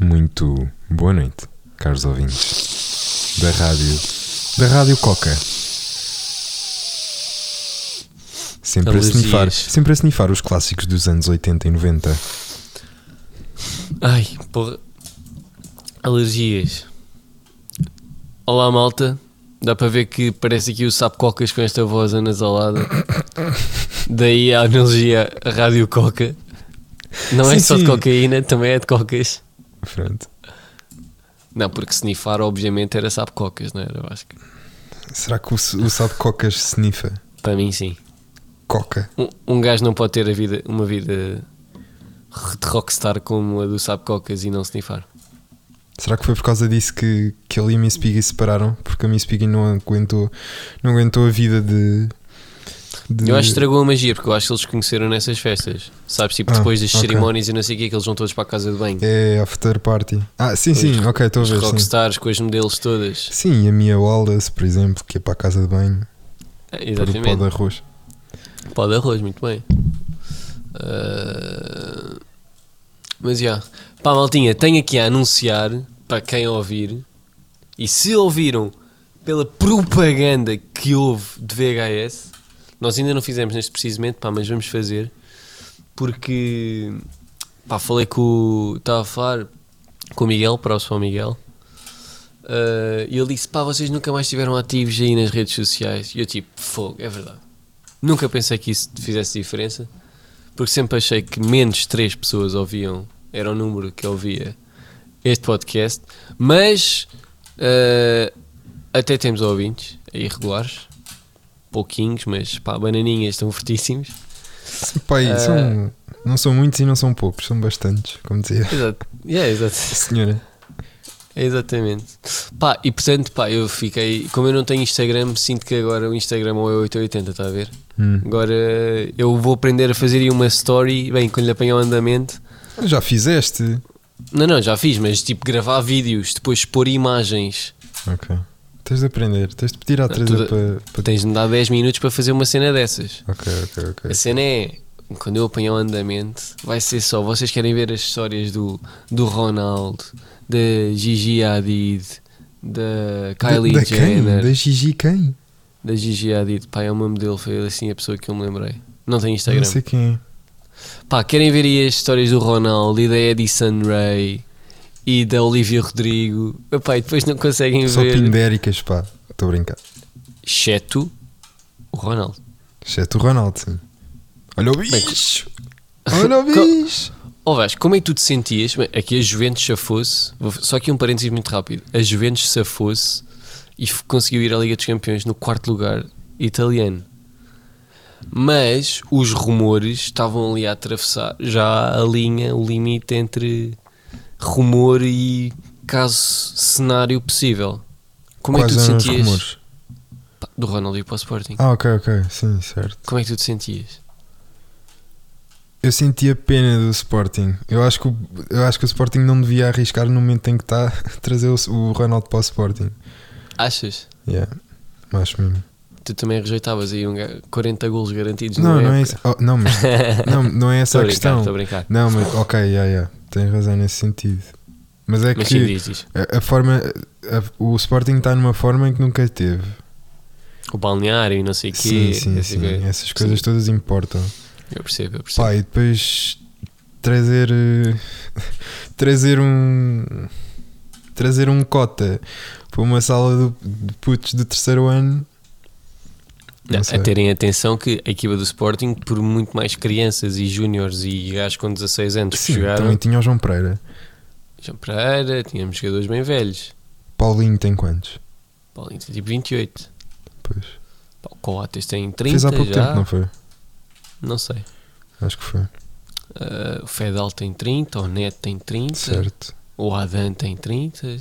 Muito boa noite, caros ouvintes da rádio, da Rádio Coca. Sempre a, Alergias. snifar, sempre a snifar os clássicos dos anos 80 e 90. Ai, porra. Alergias. Olá, malta. Dá para ver que parece aqui o Sapo Cocas com esta voz anasalada. Daí a analogia a Rádio Coca. Não é Sim, só de sim. cocaína, também é de cocas. Pronto. Não, porque snifar obviamente era Sapo Cocas, não era Vasco? Será que o, o sabe Cocas snifa? Para mim, sim. Coca. Um, um gajo não pode ter a vida, uma vida de rockstar como a do Sapo Cocas e não snifar. Será que foi por causa disso que, que ele e a Miss Piggy se separaram? Porque a Miss Piggy não aguentou, não aguentou a vida de. De- Eu acho que estragou a magia, porque eu acho que eles conheceram nessas festas. Sabes, tipo, Ah, depois das ok. cerimónias e não sei o que, que eles vão todos para a casa de banho. É after party. Ah, sim, sim, Os- ok, estou a Os ver. Sim. rockstars com as modelos todas. sim, e a Mia Wallace, por exemplo, que ia para a casa de banho É, para o pó Exatamente. de arroz. Pó de arroz, muito bem. Ah, mas já. Pá, maltinha, tenho aqui a anunciar para quem ouvir. E se ouviram pela propaganda que houve de VHS, nós ainda não fizemos neste precisamente, pá, mas vamos fazer. Porque, pá, falei com. Estava a falar com o Miguel, próximo ao Miguel. ah, e ele disse: pá, vocês nunca mais estiveram ativos aí nas redes sociais. E eu, tipo, fogo, é verdade. Nunca pensei que isso fizesse diferença, porque sempre achei que menos 3 pessoas ouviam, era o número que ouvia este podcast, mas eh, até temos ouvintes aí regulares, pouquinhos, mas pá, bananinhas estão fortíssimos. Pai, Ah. são, não são muitos e não são poucos, são bastantes, como dizia Exato, yeah, exato. senhora. Exatamente. Pá, e portanto, pá, eu fiquei. Como eu não tenho Instagram, sinto que agora o Instagram ou é 880, está a ver? Hum. Agora eu vou aprender a fazer aí uma story, bem, quando lhe apanhar o andamento. Já fizeste? Não, não, já fiz, mas tipo gravar vídeos, depois expor imagens. Ok. Tens de aprender, tens de pedir à Teresa para, para. Tens de me dar 10 minutos para fazer uma cena dessas. Ok, ok, ok. A cena é, quando eu apanhar o andamento, vai ser só. Vocês querem ver as histórias do, do Ronaldo, da Gigi Hadid, da Kylie da, da quem? Jenner, Da Gigi quem? da Gigi Hadid. Pá, é o meu modelo, foi assim a pessoa que eu me lembrei. Não tem Não Instagram. sei quem é. Pá, querem ver aí as histórias do Ronaldo e da Edison Ray e da Olivia Rodrigo? Epá, e depois não conseguem Só ver. pindéricas, pá. Estou a brincar. Exceto o Ronaldo. Exceto o Ronaldo, sim. Olha o Bem, bicho! Olha o bicho! Ó Vasco, como é que tu te sentias? Bem, Aqui a Juventus safou-se, vou- só aqui um parênteses muito rápido. A Juventus safou-se e f- conseguiu ir à Liga dos Campeões no quarto lugar italiano. Mas os rumores estavam ali a atravessar já a linha, o limite entre rumor e caso cenário possível. Como é que Quais tu te sentias? rumores? Do Ronaldo e para o Sporting. Ah, ok, ok. Sim, certo. Como é que tu te sentias? Eu sentia pena do Sporting. Eu acho que o, eu acho que o Sporting não devia arriscar no momento em que está a trazer o, o Ronaldo para o Sporting. Achas? Yeah. Acho mesmo. Tu também rejeitavas aí um ga- 40 golos garantidos Não, não é isso. Oh, não, mas não, não é essa a questão. estou a brincar. Não, mas ok, yeah, yeah. Tem razão nesse sentido. Mas é Mas sim, que diz, diz. a, a forma. a- o Sporting está numa forma em que nunca teve. O balneário e não sei o Sim, quê. sim, essa sim. coisa. Essas coisas Sim. todas importam. Eu percebo, eu percebo. Pá, e depois trazer eh, trazer um trazer um cota para uma sala de putos do terceiro ano não a terem atenção que a equipa do Sporting, por muito mais crianças e júniores e gajos com 16 anos que Sim, jogaram, também tinha o João Pereira João Pereira, tínhamos jogadores bem velhos. Paulinho tem quantos? Paulinho tem tipo 28. Pois. Pá, O Coates tem 30 Fez há pouco já. tempo, não foi? Não sei. Acho que foi. Ah, o Fedal tem 30, o Neto tem 30, Certo. o Adan tem 30.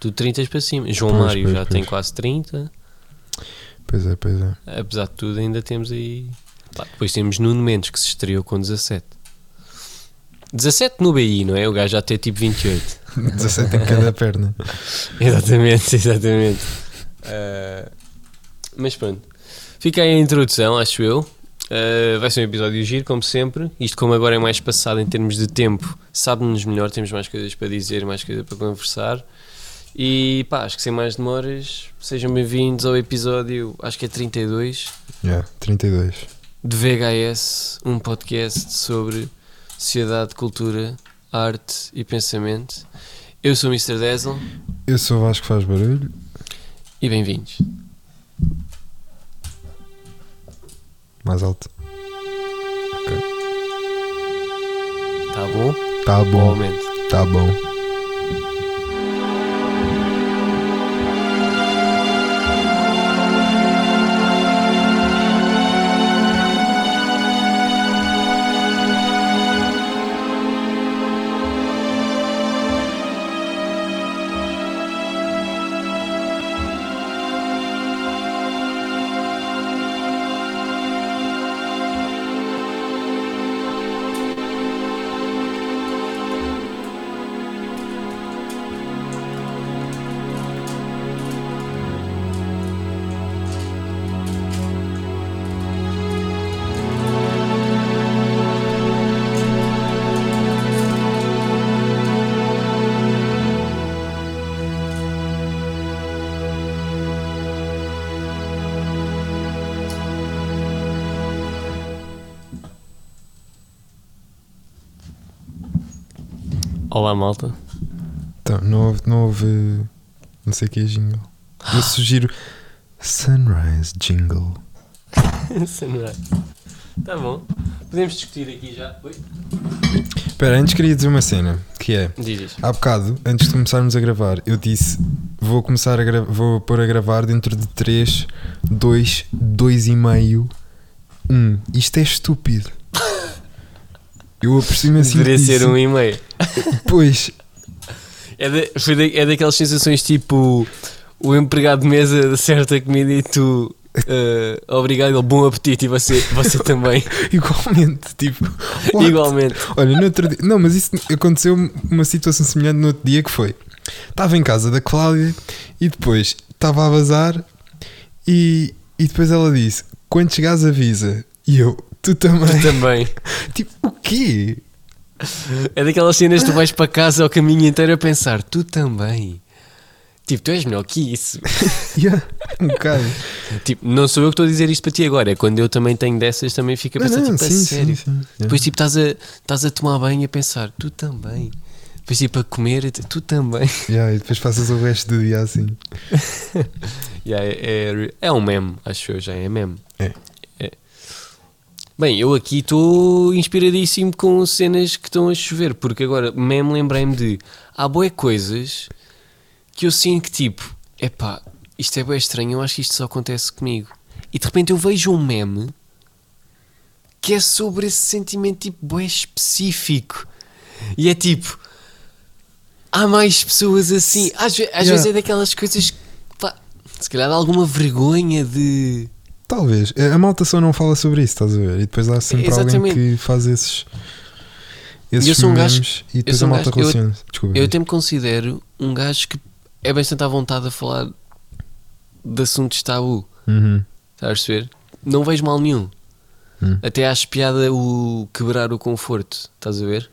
Tudo 30 para cima. João Pois, Mário pois, já pois. tem quase 30. Pois é, pois é. Apesar de tudo, ainda temos aí. Pá, depois temos Nuno Mendes que se estreou com 17. 17 no BI, não é? O gajo já tem tipo 28. 17 em cada perna. exatamente, exatamente. Ah, mas pronto. Fica aí a introdução, acho eu. Uh, vai ser um episódio giro, como sempre. Isto, como agora é mais passado em termos de tempo, sabe-nos melhor, temos mais coisas para dizer, mais coisas para conversar. E pá, acho que sem mais demoras, sejam bem-vindos ao episódio, acho que é 32, Yeah, 32. de VHS, um podcast sobre sociedade, cultura, arte e pensamento. Eu sou o Mr. Dazzle Eu sou o Vasco Faz Barulho. e bem-vindos. Mais alto. Tá bom? Tá Bom momento. Tá bom. Olá, malta. Então, não houve, não houve. Não sei o que é jingle. Eu sugiro Sunrise Jingle. Sunrise. Tá bom. Podemos discutir aqui já. Oi? Espera, antes queria dizer uma cena que é. Diz. Há bocado, antes de começarmos a gravar, eu disse vou começar a gra vou pôr a gravar dentro de 3, 2, 2 e meio, 1. Isto é estúpido. Eu apercebi-me assim Deveria ser disso. um e-mail. Pois, É, da- foi da- é daquelas sensações tipo o empregado de mesa acerta a comida e tu eh, obrigado, bom apetite e você, você também. igualmente, tipo, what? Igualmente. Olha, no outro dia, não, mas isso aconteceu uma situação semelhante no outro dia que foi. Estava em casa da Cláudia e depois estava a vazar e, e depois ela disse: Quando chegares avisa. E eu, tu também. Tu também. Tipo, o quê? É daquelas cenas que tu vais para casa ao caminho inteiro a pensar, tu também. Tipo, tu és melhor que isso. Yeah, um bocado. Tipo, não sou eu que estou a dizer isto para ti agora, é quando eu também tenho dessas, também fica a pensar, não, tipo, a sim, sério. sim, sim. Depois, tipo, estás a, estás a tomar banho e a pensar, tu também. Depois, tipo, a comer, tu- tu também. Yeah, e depois passas o resto do dia assim. Yeah, é, é, é um meme, acho eu já, é meme. É. Bem, eu aqui estou inspiradíssimo com cenas que estão a chover, porque agora meme lembrei-me de há boé coisas que eu sinto que tipo, epá, isto é bem estranho, eu acho que isto só acontece comigo. E de repente eu vejo um meme que é sobre esse sentimento tipo bué específico. E é tipo, há mais pessoas assim. Às, às Yeah. vezes é daquelas coisas que, pá, se calhar dá alguma vergonha de. Talvez. A malta só não fala sobre isso, estás a ver? E depois há sempre Exatamente. alguém que faz esses. Esses Eu sou um gajo- e depois sou a um malta gajo- eu- relaciona. Desculpa. Eu até me considero um gajo que é bastante à vontade a falar de assuntos tabu. Uhum. Estás a perceber? Não vejo mal nenhum. Hum. Até acho piada o quebrar o conforto. Estás a ver?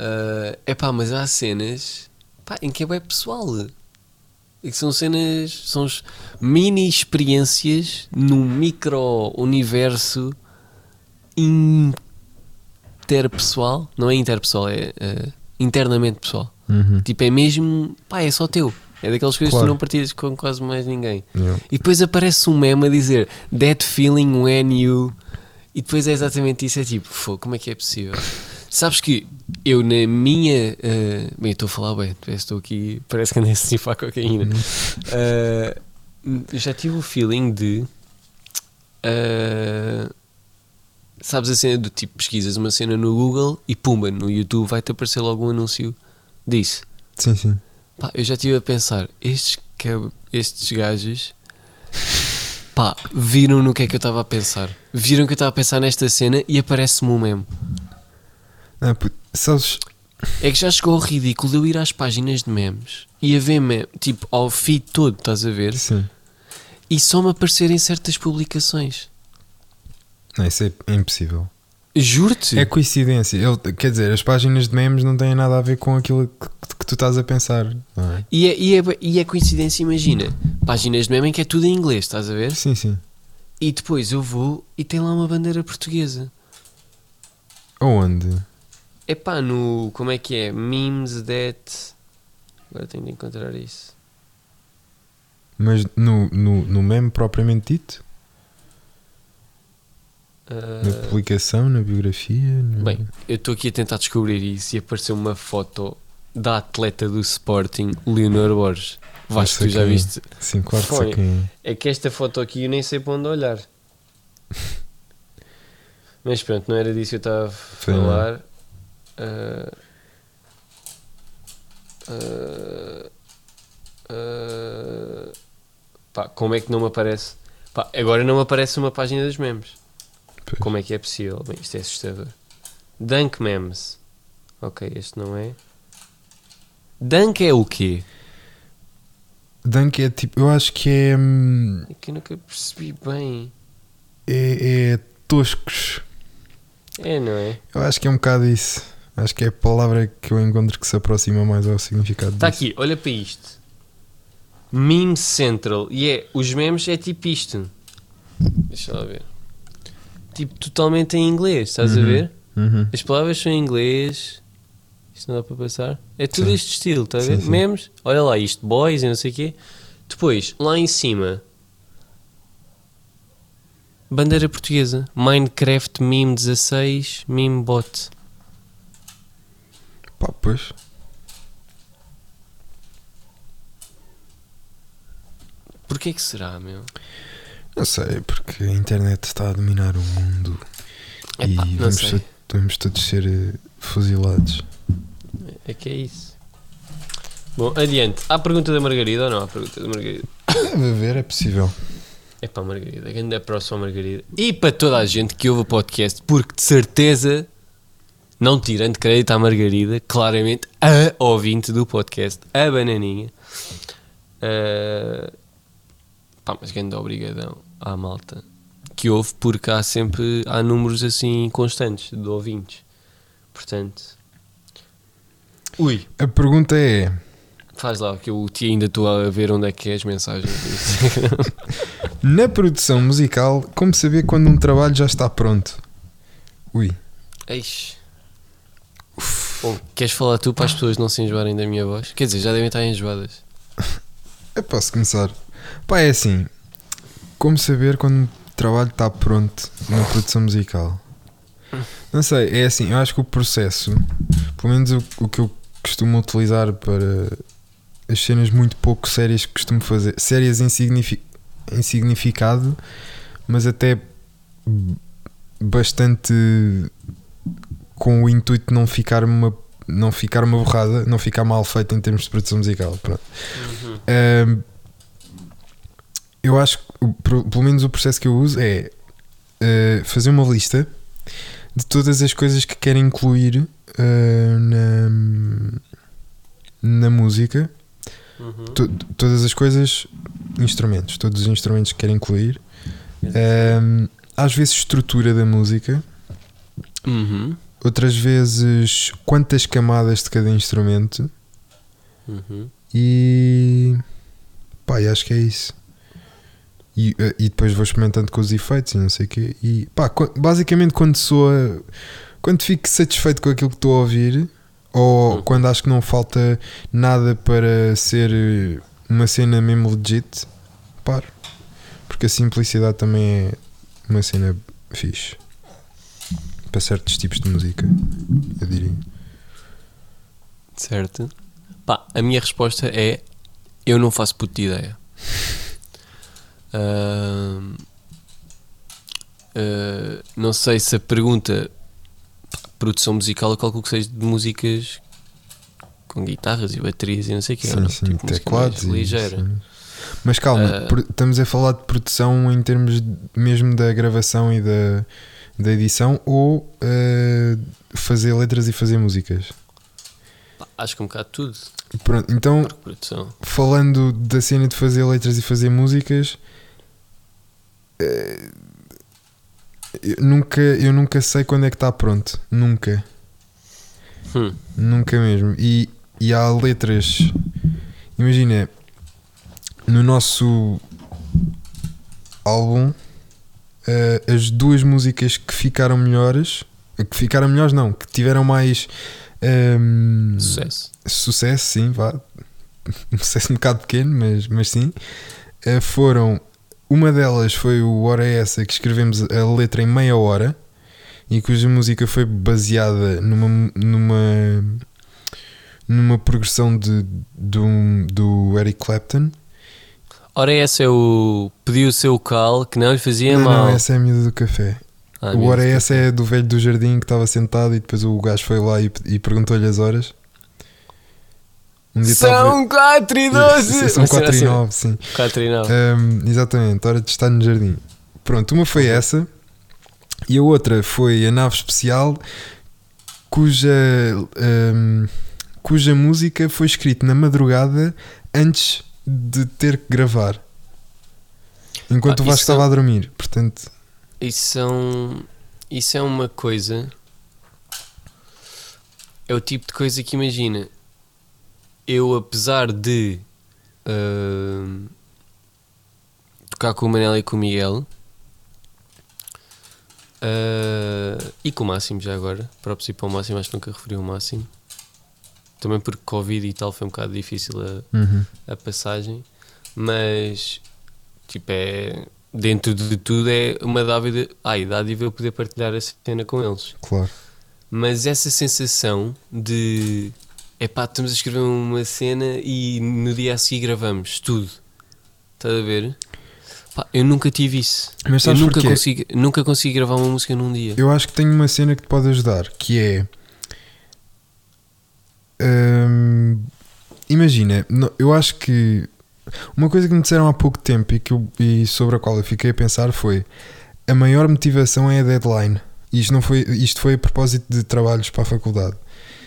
É epá, mas há cenas pá, em que é bem pessoal. E que são cenas, são mini experiências num micro universo interpessoal. Não é interpessoal, é eh, internamente pessoal. Uhum. Tipo, é mesmo, pá, é só teu. É daquelas coisas que Claro. tu não partilhas com quase mais ninguém. Yeah. E depois aparece um meme a dizer That feeling when you. E depois é exatamente isso. É tipo, "Fô, como é que é possível? Sabes que eu, na minha. eh, bem, eu estou a falar bem, estou aqui. Parece que andei a snifar cocaína. Eu já tive o feeling de. eh, sabes a cena do tipo, pesquisas uma cena no Google e pumba, no YouTube vai-te aparecer logo um anúncio disso. Sim, sim. Pá, eu já estive a pensar, estes, estes gajos pá, viram no que é que eu estava a pensar. Viram que eu estava a pensar nesta cena e aparece-me um meme. Ah, puto, sabes? É que já chegou ao ridículo de eu ir às páginas de memes e a ver meme, tipo, ao feed todo, estás a ver? Sim. E só me aparecerem certas publicações. Não, isso é impossível. Juro-te. É coincidência. Ele- quer dizer, as páginas de memes não têm nada a ver com aquilo que, que tu estás a pensar. É? E, é, e, é, e é coincidência, imagina. Páginas de meme em que é tudo em inglês, estás a ver? Sim, sim. E depois eu vou e tem lá uma bandeira portuguesa. Aonde? É pá, no. Como é que é? Memes that. Agora tenho de encontrar isso. Mas no, no, no meme propriamente dito? Na Ah, publicação, na biografia? no- Bem, eu estou aqui a tentar descobrir isso e apareceu uma foto da atleta do Sporting, Leonor Borges. Vasco, tu já quem é. viste? Sim, claro que Foi. sei quem é. É que esta foto aqui eu nem sei para onde olhar. Mas pronto, não era disso que eu estava a falar. Ah, ah, ah, pá, como é que não me aparece? Pá, agora não me aparece uma página dos memes. Pois. Como é que é possível? Bem, isto é assustador. Dunk Memes. Ok, este não é. Dunk é o quê? Dunk é tipo, eu acho que é, hum, É que eu nunca percebi bem. é, é toscos. É, não é? Eu acho que é um bocado isso. Acho que é a palavra que eu encontro que se aproxima mais ao significado Está disso. aqui, olha para isto. Meme Central. E é, os memes é tipo isto. Deixa lá ver. Tipo, totalmente em inglês, estás a Uhum. ver? Uhum. As palavras são em inglês. Isto não dá para passar. É tudo Sim. este estilo, estás a ver? sim. Memes. Olha lá, isto, boys e não sei o quê. Depois, lá em cima. Bandeira portuguesa. Minecraft Meme 16 Meme Bot. Pá, pois. Porquê que será, meu? Não sei, porque a internet está a dominar o mundo Epá, e vamos, sei. to- vamos todos ser eh, fuzilados. É que é isso. Bom, adiante. Há pergunta da Margarida ou não há pergunta da Margarida? Deve haver, é possível. É para a Margarida, grande é próxima Margarida. E para toda a gente que ouve o podcast, porque de certeza, não tirando crédito à Margarida, claramente a ouvinte do podcast, a bananinha. Ah, pá, mas grande obrigadão à malta que ouve, porque há sempre há números assim constantes de ouvintes. Portanto, ui, A pergunta é: faz lá que eu ainda estou a ver onde é que é as mensagens. na produção musical, como saber quando um trabalho já está pronto? Ui, Eixe. Bom, queres falar tu para as pessoas não se enjoarem da minha voz? Quer dizer, já devem estar enjoadas. eu posso começar. Pá, é assim: como saber quando um trabalho está pronto na produção musical? Não sei, é assim, eu acho que o processo, pelo menos o, o que eu costumo utilizar para as cenas muito pouco sérias que costumo fazer, sérias em, signifi- em significado, mas até bastante com o intuito de não ficar uma não ficar uma borrada, não ficar mal feito em termos de produção musical. Ahm, eu acho que, pelo menos o processo que eu uso é ah, fazer uma lista de todas as coisas que quero incluir ah, na, na música, Uhum. To- todas as coisas, instrumentos, todos os instrumentos que quero incluir, às vezes estrutura da música, Uhum. Outras vezes quantas camadas de cada instrumento Uhum. e pá, acho que é isso. E, eh, e depois vou experimentando com os efeitos e não sei o quê. E pá, basicamente quando soa, quando fico satisfeito com aquilo que estou a ouvir, ou Uhum. quando acho que não falta nada para ser uma cena mesmo legit, paro. Porque a simplicidade também é uma cena fixe para certos tipos de música, eu diria. Certo. Pá, a minha resposta é: eu não faço puta ideia. Ahm, ah, não sei se a pergunta produção musical eu calculo que seja de músicas com guitarras e baterias e não sei o que. Sim, sim, tipo, teclados. ligeira. sim. Mas calma, pro- estamos a falar de produção em termos mesmo da gravação e da, da edição ou ah, fazer letras e fazer músicas? Acho que um bocado tudo. Pronto, então falando da cena de fazer letras e fazer músicas, eh, eu nunca, eu nunca sei quando é que está pronto. Nunca. Hum. Nunca mesmo. E, e há letras. Imagina, no nosso álbum, eh, as duas músicas que ficaram melhores, que ficaram melhores, não, que tiveram mais ehm, Sucesso. sucesso, sim, vá. Um sucesso um bocado pequeno, mas, mas sim. eh, foram. Uma delas foi o Hora é Essa, que escrevemos a letra em meia hora e cuja música foi baseada numa. numa numa progressão de, do, do Eric Clapton. Ora, esse é o. Pediu o seu cal que não lhe fazia não, mal. não, essa é a miúda do café. Ah, o Deus. Essa é do velho do jardim que estava sentado e depois o gajo foi lá e, e perguntou-lhe as horas. Um São 4 e 12! São 4 e 9, sim. 4 e 9. Um, exatamente, hora de estar no jardim. Pronto, uma foi essa e a outra foi a nave especial cuja, um, cuja música foi escrita na madrugada antes de ter que gravar. Enquanto Ah, o Vasco estava a dormir. Portanto, Isso são. Isso é uma coisa. É o tipo de coisa que imagina. Eu, apesar de ahm, tocar com o Manel e com o Miguel ah, e com o Máximo já agora, próprio para o Máximo, acho que nunca referi o Máximo. Também porque Covid e tal foi um bocado difícil a, uhum, a passagem, mas tipo é dentro de tudo é uma dávida, ai, dádiva eu poder partilhar essa cena com eles. claro. Mas essa sensação de epá, estamos a escrever uma cena e no dia a seguir gravamos tudo. Estás a ver? Pá, eu nunca tive isso. Mas Eu sabes nunca porquê? consigo, nunca consigo gravar uma música num dia. Eu acho que tenho uma cena que te pode ajudar, que é. Hum, imagina, eu acho que uma coisa que me disseram há pouco tempo e, que eu- e sobre a qual eu fiquei a pensar foi a maior motivação é a deadline. Isto, não foi, isto foi a propósito de trabalhos para a faculdade.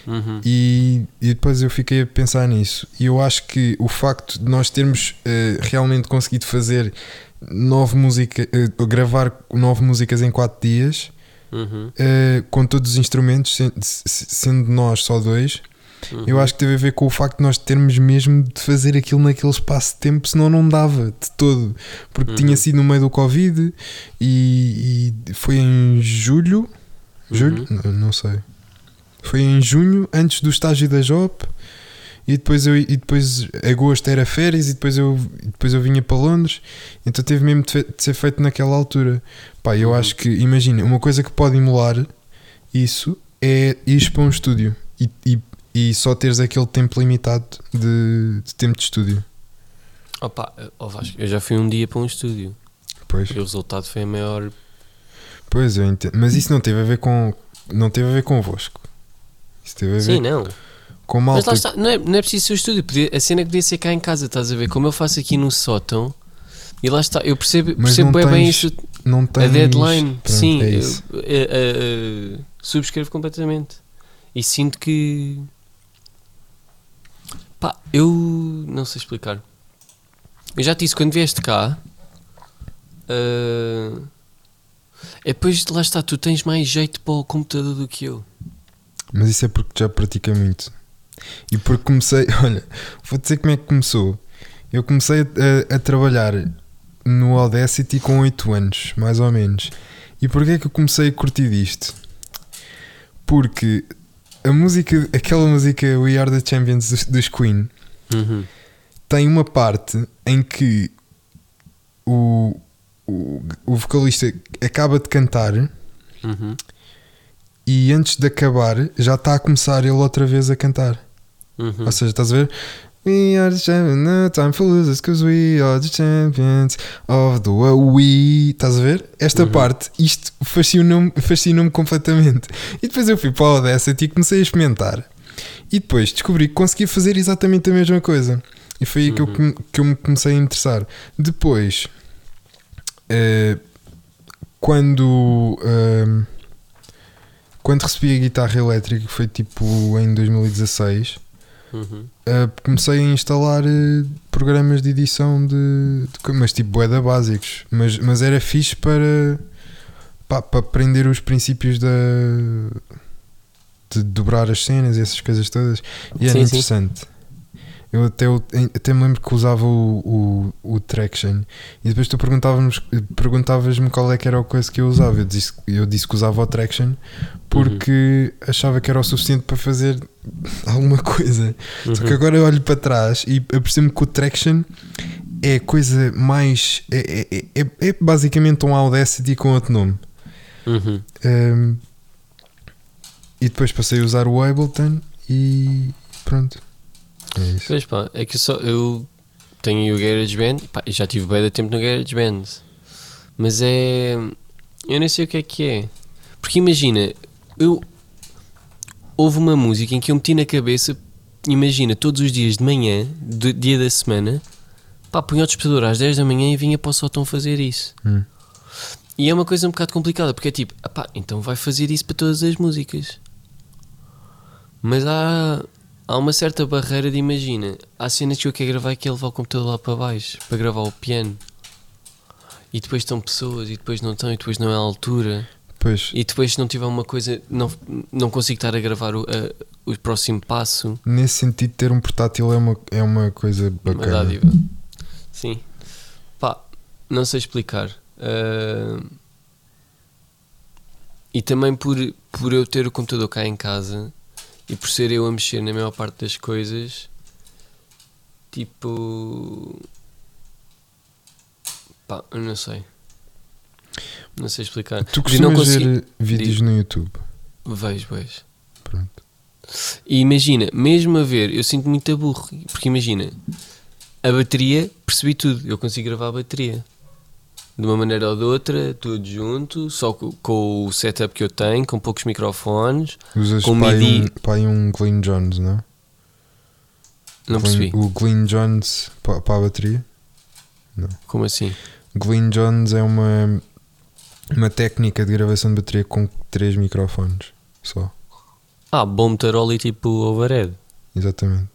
Uhum. E, e depois eu fiquei a pensar nisso. E eu acho que o facto de nós termos eh, realmente conseguido fazer nove música, eh, gravar nove músicas em quatro dias, Uhum. eh, com todos os instrumentos, sen- se- sendo nós só dois, Uhum. eu acho que teve a ver com o facto de nós termos mesmo de fazer aquilo naquele espaço de tempo, senão não dava de todo. Porque Uhum. tinha sido no meio do Covid e, e foi em julho. Julho? Uhum. Não, não sei. Foi em junho, antes do estágio da JOP. E depois, eu, e depois agosto era férias e depois eu, depois eu vinha para Londres. Então teve mesmo de, de ser feito naquela altura. Pá, eu Uhum. acho que, imagina, uma coisa que pode emular isso é ir para um estúdio e, e, e só teres aquele tempo limitado de, de tempo de estúdio. Opa, ó Vasco, eu já fui um dia para um estúdio Pois, e o resultado foi a maior. pois eu entendo. Mas isso não teve a ver com. Não teve a ver convosco. Isso teve a ver Sim, não. com Mas malta. lá está, não é, não é preciso ser o estúdio. podia- a cena podia ser cá em casa, estás a ver? Como eu faço aqui no sótão. E lá está, eu percebo, Mas percebo não bem, bem tens- isso. não A tens, deadline, Pronto, sim, é eu- eu- eu- eu- subscrevo completamente. E sinto que. Pá, eu não sei explicar. Eu já te disse quando vieste cá. ah, é depois lá está, tu tens mais jeito para o computador do que eu. Mas isso é porque já pratica muito. E porque comecei, olha, vou dizer como é que começou. Eu comecei a, a trabalhar no Audacity com 8 anos, mais ou menos. E porquê é que eu comecei a curtir disto? Porque a música, aquela música We Are the Champions dos, dos Queen Uhum. tem uma parte em que o, o, o vocalista acaba de cantar Uhum. e antes de acabar já está a começar ele outra vez a cantar. Uhum. Ou seja, estás a ver? We are the champions, no time for losers, cause we are the champions of the world. We. Estás a ver? Esta Uhum. parte, isto fascinou-me fascinou completamente. E depois eu fui para a Audacity e comecei a experimentar. E depois descobri que conseguia fazer exatamente a mesma coisa. E foi aí que, eu, Uhum. que eu me comecei a interessar. Depois, eh, quando. ehm, quando recebi a guitarra elétrica, que foi tipo em 2016, Uhum. Uh, comecei a instalar uh, programas de edição de, de mas tipo boeda básicos mas, mas era fixe para pá, para aprender os princípios da de dobrar as cenas e essas coisas todas. E era Sim, sim. Eu até, até me lembro que usava o, o, o Traction e depois tu perguntavas-me perguntavas qual é que era o coisa que eu usava. Eu disse, eu disse que usava o Traction porque achava que era o suficiente para fazer alguma coisa. Só que Uhum. agora eu olho para trás e apercebo-me que o Traction é a coisa mais. É, é, é, é basicamente um Audacity com outro nome. Uhum. Um, e depois passei a usar o Ableton e pronto. É isso. Pois pá, é que só eu tenho o GarageBand, pá, e já tive bem de tempo no GarageBand, mas é. Eu nem sei o que é que é. Porque imagina, eu. Houve uma música em que eu meti na cabeça, imagina, todos os dias de manhã, do dia da semana, pá, punha o despertador às 10 da manhã e vinha para o sótão fazer isso. Hum. E é uma coisa um bocado complicada, porque é tipo, ah pá, então vai fazer isso para todas as músicas. Mas há, há uma certa barreira de imagina. Há cenas que eu quero gravar que é levar o computador lá para baixo para gravar o piano. E depois estão pessoas, e depois não estão, e depois não é a altura. Pois, E depois se não tiver uma coisa, não, não consigo estar a gravar o, a- o próximo passo. nesse sentido, ter um portátil é uma, é uma coisa Uma bacana. dádiva. Sim. Pá, não sei explicar. Ah, e também por, por eu ter o computador cá em casa e por ser eu a mexer na maior parte das coisas, tipo. Pá, eu não sei. Não sei explicar. Tu E não costumas consegui- ver vídeos Diz. no YouTube? Vejo, vejo. Pronto. E imagina, mesmo a ver, eu sinto muito burro. Porque imagina, a bateria, percebi tudo. Eu consigo gravar a bateria. De uma maneira ou de outra, tudo junto, só co- com, o setup que eu tenho, com poucos microfones. Usas Com pai MIDI. um, pai um Glenn Jones, não? Não Glenn- percebi. O Glenn Jones para, para a bateria? Como assim? Glenn Jones é uma, uma técnica de gravação de bateria com três microfones só. Ah, bom e tipo overhead. Exatamente.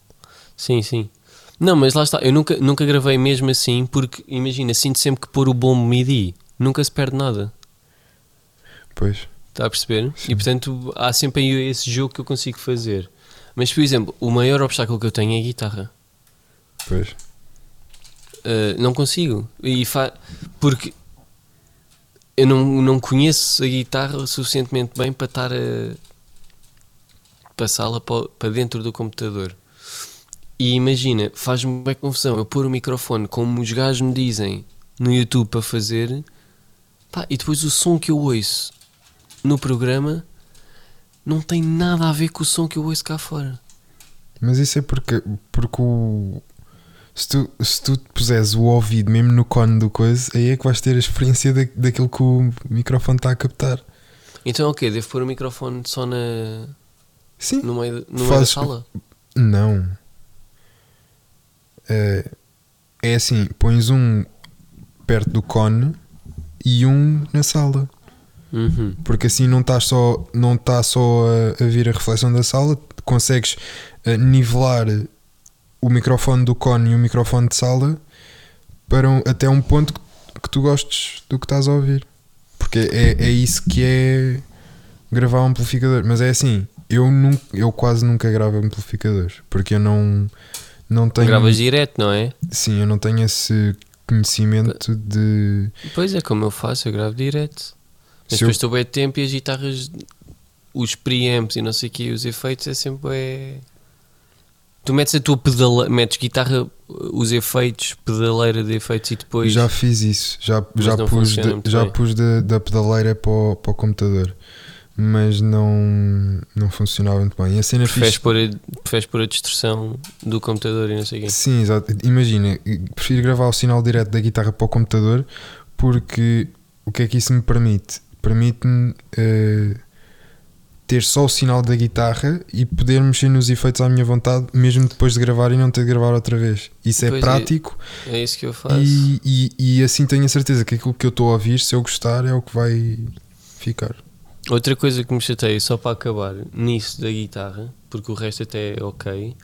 Sim, sim. Não, mas lá está, eu nunca, nunca gravei mesmo assim, porque imagina, sinto sempre que pôr o bom MIDI nunca se perde nada. Pois. Está a perceber? Sim. E portanto há sempre aí esse jogo que eu consigo fazer. Mas por exemplo, o maior obstáculo que eu tenho é a guitarra. Pois. Uh, não consigo. E fa porque eu não, não conheço a guitarra suficientemente bem para estar a passá-la para dentro do computador. E imagina, faz-me bem confusão eu pôr o microfone como os gajos me dizem no YouTube para fazer, pá, e depois o som que eu ouço no programa não tem nada a ver com o som que eu ouço cá fora. Mas isso é porque, porque o. Se tu, se tu te puseres o ouvido mesmo no cone do coisa, aí é que vais ter a experiência da, daquilo que o microfone está a captar. Então, ok, devo pôr o microfone só na, Sim. no meio, no meio da sala? Não. É, é assim: pões um perto do cone e um na sala. Uhum. Porque assim não estás só, não está só a, a vir a reflexão da sala, consegues eh, nivelar o microfone do cone e o microfone de sala para um- até um ponto que, que tu gostes do que estás a ouvir. Porque é, é isso que é gravar um amplificador. Mas é assim, eu, nunca, eu quase nunca gravo amplificadores porque eu não, não tenho. Gravas direto, não é? Sim, eu não tenho esse conhecimento de. Pois é, como eu faço, eu gravo direto. Mas Se eu- depois estou bem tempo e as guitarras, os preamps e não sei o que, os efeitos é sempre bué- Tu metes a tua pedaleira, metes guitarra, os efeitos, pedaleira de efeitos e depois. Já fiz isso, já, já pus, de- já bem. pus da, da pedaleira para o, para o computador, mas não, não funcionava muito bem. E a cena preferes fixe. pôr, a, preferes pôr a distorção do computador e não sei o quê. Sim, exato. Imagina, prefiro gravar o sinal direto da guitarra para o computador porque o que é que isso me permite? Permite-me eh, ter só o sinal da guitarra e poder mexer nos efeitos à minha vontade, mesmo depois de gravar e não ter de gravar outra vez. Isso é Pois é. prático. É isso que eu faço. E, e, e assim tenho a certeza que aquilo que eu estou a ouvir, se eu gostar, é o que vai ficar. Outra coisa que me chateia, só para acabar, nisso da guitarra, porque o resto até é ok,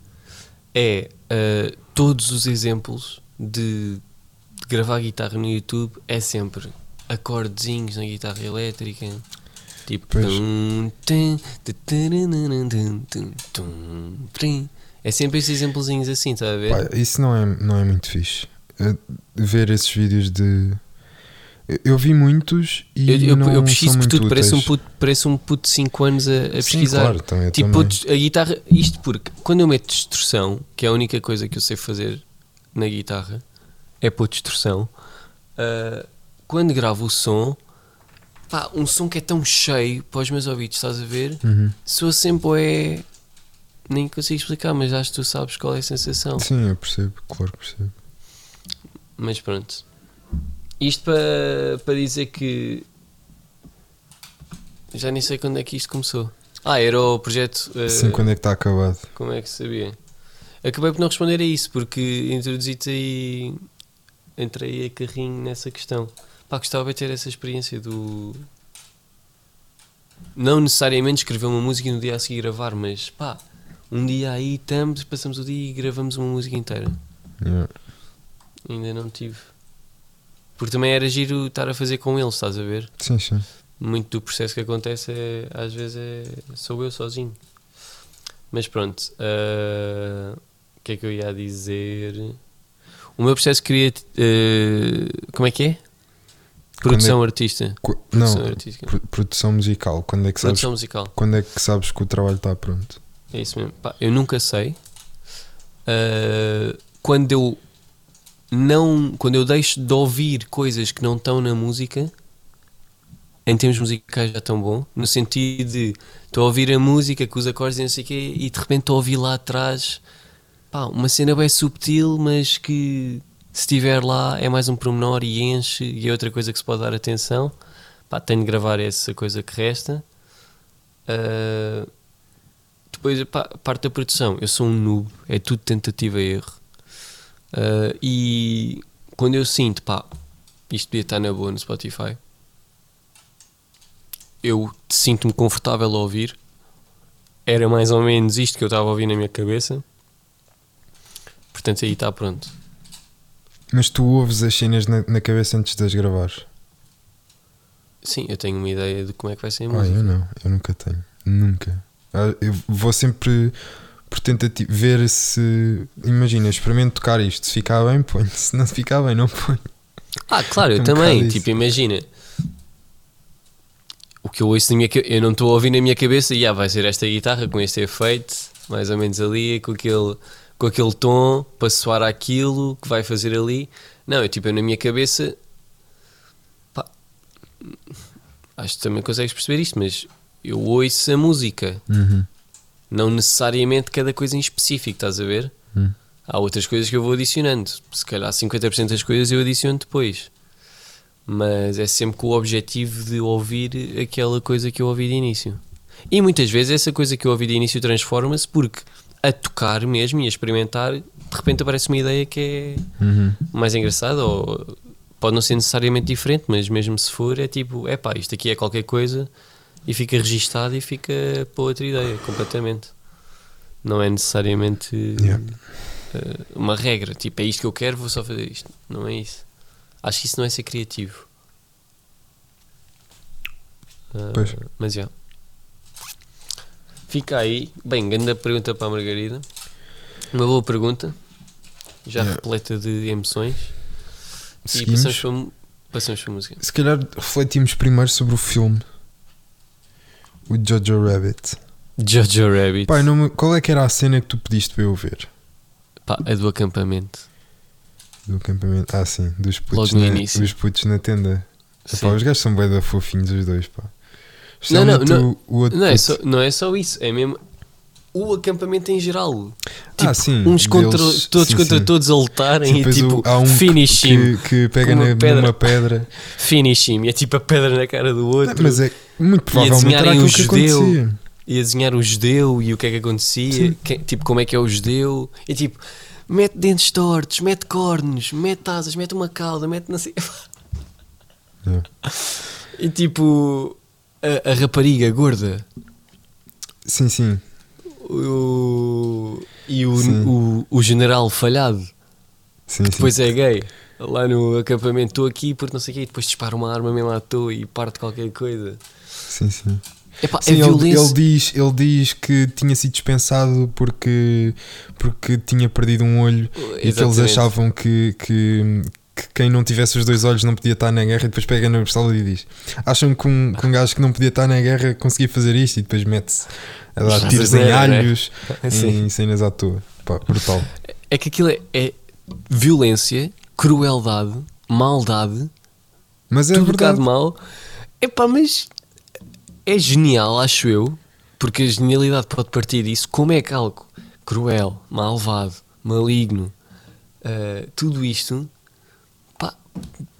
é uh, todos os exemplos de, de gravar guitarra no YouTube é sempre acordezinhos na guitarra elétrica. Tipo. É sempre esses exemplozinhos assim, está a ver? Pá, isso não é, não é muito fixe. Eh, Ver esses vídeos de. Eu- vi muitos e eu, eu, não eu pesquiso por tudo, parece um, puto, parece um puto de 5 anos a, a Sim, pesquisar. claro, também, Tipo, a guitarra, isto porque quando eu meto distorção, que é a única coisa que eu sei fazer na guitarra, é pôr distorção. ah, quando gravo o som, pá, um som que é tão cheio para os meus ouvidos, estás a ver? Uhum. Soa sempre é. Nem consigo explicar, mas acho que tu sabes qual é a sensação. Sim, eu percebo, claro que percebo. Mas pronto. Isto para, para dizer que. Já nem sei quando é que isto começou. Ah, era o projeto. ah, Sim, quando é que está acabado? Como é que sabia? Acabei por não responder a isso porque introduzi-te aí. Entrei a carrinho nessa questão. Pá, gostava de ter essa experiência do. Não necessariamente escrever uma música e no dia a seguir gravar, mas pá, um dia aí estamos, passamos o dia e gravamos uma música inteira. Yeah. Ainda não tive. Porque também era giro estar a fazer com eles, estás a ver? Sim, sim. muito do processo que acontece é, às vezes é, sou eu sozinho. Mas pronto, ah, o que é que eu ia dizer? O meu processo criativo. como é que é? Produção artista. Qu- Produção não, artística. pro- produção musical. Quando é que sabes, Produção musical. quando é que sabes que o trabalho está pronto? É isso mesmo. Pá, eu nunca sei. Ah, quando eu não. Quando eu deixo de ouvir coisas que não estão na música, em termos musicais já estão bom. No sentido de estou a ouvir a música com os acordes e não sei o quê, e de repente estou a ouvir lá atrás pá, uma cena bem subtil, mas que se estiver lá é mais um pormenor e enche e é outra coisa que se pode dar atenção. Pá, tenho de gravar essa coisa que resta. Ah, depois, pá, parte da produção, eu sou um noob, é tudo tentativa e erro. Ah, e quando eu sinto, pá, isto devia estar na boa no Spotify, eu sinto-me confortável a ouvir. Era mais ou menos isto que eu estava a ouvir na minha cabeça. Portanto, aí está pronto. Mas tu ouves as cenas na, na cabeça antes de as gravar? Sim, eu tenho uma ideia de como é que vai ser a Ah, música. eu não, eu nunca tenho. Nunca. Ah, Eu vou sempre por tentativa ver se. Imagina, experimento tocar isto. Se ficar bem, ponho. Se não ficar bem, não ponho. Ah, claro, eu É um também. bocado Tipo, imagina. O que eu ouço na minha cabeça, eu não estou a ouvir na minha cabeça, e ah, vai ser esta guitarra com este efeito, mais ou menos ali, com aquele, com aquele tom para soar aquilo que vai fazer ali. Não, eu tipo, eu na minha cabeça. Pá, acho que também consegues perceber isto, mas eu ouço a música, Uhum. Não necessariamente cada coisa em específico, estás a ver? Hum. Há outras coisas que eu vou adicionando. Se calhar 50% das coisas eu adiciono depois. Mas é sempre com o objetivo de ouvir aquela coisa que eu ouvi de início. E muitas vezes essa coisa que eu ouvi de início transforma-se porque a tocar mesmo e a experimentar, de repente aparece uma ideia que é Uhum. mais engraçada ou pode não ser necessariamente diferente, mas mesmo se for, é tipo, é pá, isto aqui é qualquer coisa e fica registado e fica para outra ideia completamente. Não é necessariamente Yeah. eh, uma regra, tipo, é isto que eu quero, vou só fazer isto. Não é isso. Acho que isso não é ser criativo. Ah, Pois. Mas já. Fica aí. Bem, grande pergunta para a Margarida. Uma boa pergunta. Já Yeah. repleta de emoções. E Seguimos. passamos para, passamos para a música. Se calhar refletimos primeiro sobre o filme. O Jojo Rabbit. Jojo Rabbit. Pai, não me- qual é que era a cena que tu pediste para eu ver? Pá, a do acampamento. Do acampamento. Ah, sim, dos putos, Logo no na, início. dos putos na tenda. Epá, Sim. os gajos são bem da fofinhos os dois, pá. Não, não, Especialmente o, o outro Não é, puto. só, não é só isso, é mesmo o acampamento em geral. Tipo, ah, sim. uns contra, deles- todos sim, contra sim. todos a lutarem e tipo, o- há um que- finish him, que, que pega na, pedra. numa pedra. finish him. E é tipo a pedra na cara do outro. Não, mas é muito provavelmente era aquilo um que judeu. acontecia. E a desenhar o judeu e o que é que acontecia, que- tipo, como é que é o judeu. E tipo, mete dentes tortos, mete cornos, mete asas, mete uma cauda, mete não sei. É. E tipo, a, a rapariga gorda. Sim, sim. O, e o, Sim. o, o general falhado, sim, que sim. depois é gay. lá no acampamento, estou aqui porque não sei o quê, e depois dispara uma arma mesmo à toa e parte qualquer coisa. Sim, sim. Epá, Sim, ele, violência. ele diz, ele diz que tinha sido dispensado porque, porque tinha perdido um olho e que eles Exatamente. achavam que, que, que quem não tivesse os dois olhos não podia estar na guerra e depois pega na pistola e diz acham que um, que um gajo que não podia estar na guerra conseguia fazer isto e depois mete-se a dar tiros em asneira, né? alhos Sim. em cenas à toa. Pá, brutal. É que aquilo é, é violência, crueldade, maldade, Mas é tudo um verdade. bocado mal. Epá, mas é genial, acho eu, porque a genialidade pode partir disso. Como é que algo cruel, malvado, maligno, ah, tudo isto, pá,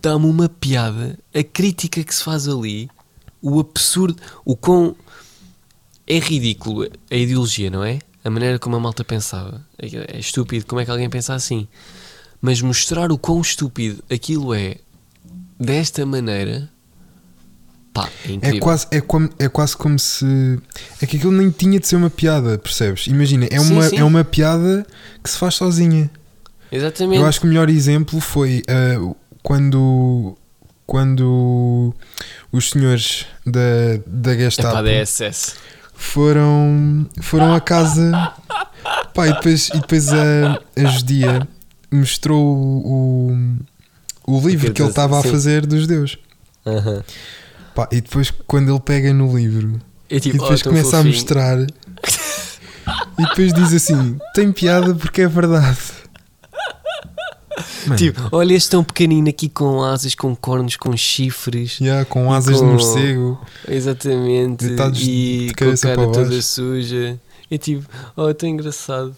dá-me uma piada. A crítica que se faz ali, o absurdo, o quão. É ridículo a ideologia, não é? A maneira como a malta pensava. É estúpido como é que alguém pensa assim. Mas mostrar o quão estúpido aquilo é desta maneira, pá, é incrível. É quase, é, como, é quase como se. É que aquilo nem tinha de ser uma piada, percebes? Imagina, é uma, sim. é uma piada que se faz sozinha. Exatamente. Eu acho que o melhor exemplo foi ah, quando, quando os senhores da, da é Gestapo DSS. foram, foram a casa pá, e depois, e depois a, a judia mostrou o, o, livro que que ele estava a fazer dos judeus. Aham. Pá, e depois quando ele pega no livro É tipo, e depois oh, começa a mostrar e depois diz assim: tem piada porque é verdade. Mano, Tipo, olha este tão pequenino aqui com asas, com cornos, com chifres. yeah, com e asas de com- morcego. Exatamente. E de com a cara toda suja. É tipo, oh, tão engraçado.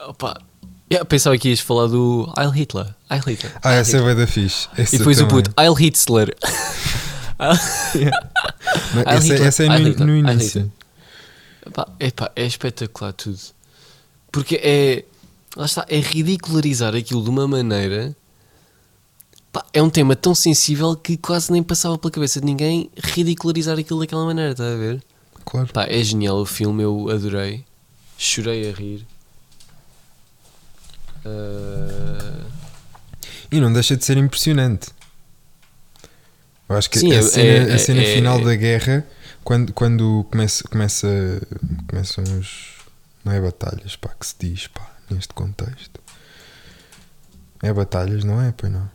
Opa. Eu pensava que ias falar do Heil Hitler. Heil Hitler. Ah, Heil essa é Hitler. bem da fixe. Essa E depois o também. puto, Heil Hitler. Heil essa, essa é Heil no, no início. Epá, epá, é espetacular tudo. Porque é. Lá está, é ridicularizar aquilo de uma maneira. Pá, é um tema tão sensível que quase nem passava pela cabeça de ninguém ridicularizar aquilo daquela maneira, está a ver? Claro. Pá, é genial o filme, eu adorei. Chorei a rir. Ah, E não deixa de ser impressionante. Eu acho que Sim, a é- cena, é- a cena é- final é- da guerra, quando, quando começa, começa, começam os. Não é batalhas, pá, que se diz, pá, neste contexto. É batalhas, não é? Pois não.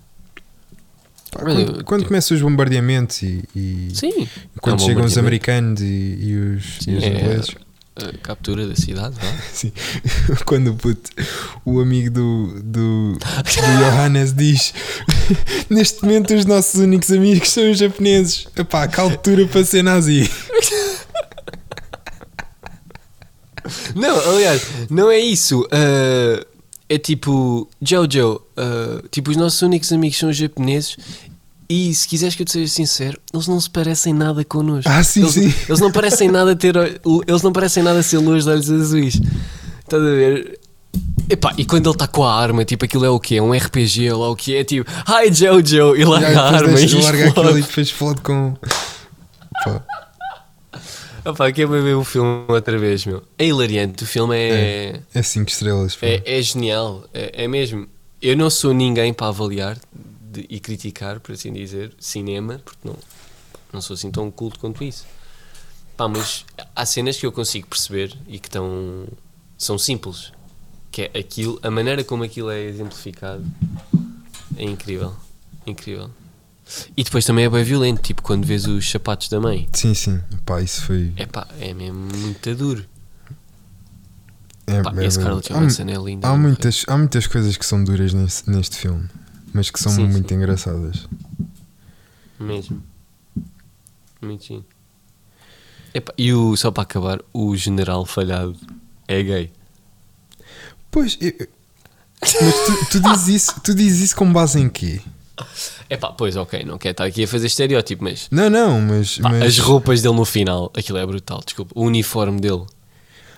Pá, quando quando começam os bombardeamentos e, e sim, quando é um chegam os americanos e, e os, e Sim, os é- ingleses, a captura da cidade, vá. Sim. Quando o puto, o amigo do, do, do Johannes diz neste momento os nossos únicos amigos são os japoneses. Epá, que altura para ser nazi. Não, aliás, não é isso. ah, é tipo, Jojo, ah, tipo, os nossos únicos amigos são os japoneses. E se quiseres que eu te seja sincero, eles não se parecem nada connosco. Ah, sim, eles, sim. eles não parecem nada ter. Eles não parecem nada ser luz de olhos azuis. Estás a ver? Epá, e quando ele está com a arma, tipo, aquilo é o quê? É um RPG ou lá o que é? Tipo, hi Jojo! E larga E aí a arma e larga aquilo e depois explode com. Pá, Epá, quer ver o filme outra vez, meu? É hilariante, o filme é... é 5 estrelas. pá. É, é genial, é, é mesmo. Eu não sou ninguém para avaliar de- e criticar, por assim dizer, cinema, porque não, não sou assim tão culto quanto isso. Pá, mas há cenas que eu consigo perceber e que estão, são simples. Que é aquilo, a maneira como aquilo é exemplificado é incrível. Incrível. E depois também é bem violento, tipo quando vês os sapatos da mãe. Sim, sim. Pá, isso foi. É pá, é mesmo muito duro. É, Pá, é e Scarlett verdade. Johansson é linda. há, muitas, há muitas coisas que são duras neste, neste filme, mas que são Sim, muito sim. engraçadas. Mesmo. Muito sim. e o, só para acabar, o general falhado é gay. Pois, eu- mas tu, tu, dizes isso, tu dizes isso com base em quê? Epá, pois ok, não quero estar aqui a fazer estereótipo, mas, Não, não, mas. pá, mas... as roupas dele no final, aquilo é brutal, desculpa. O uniforme dele,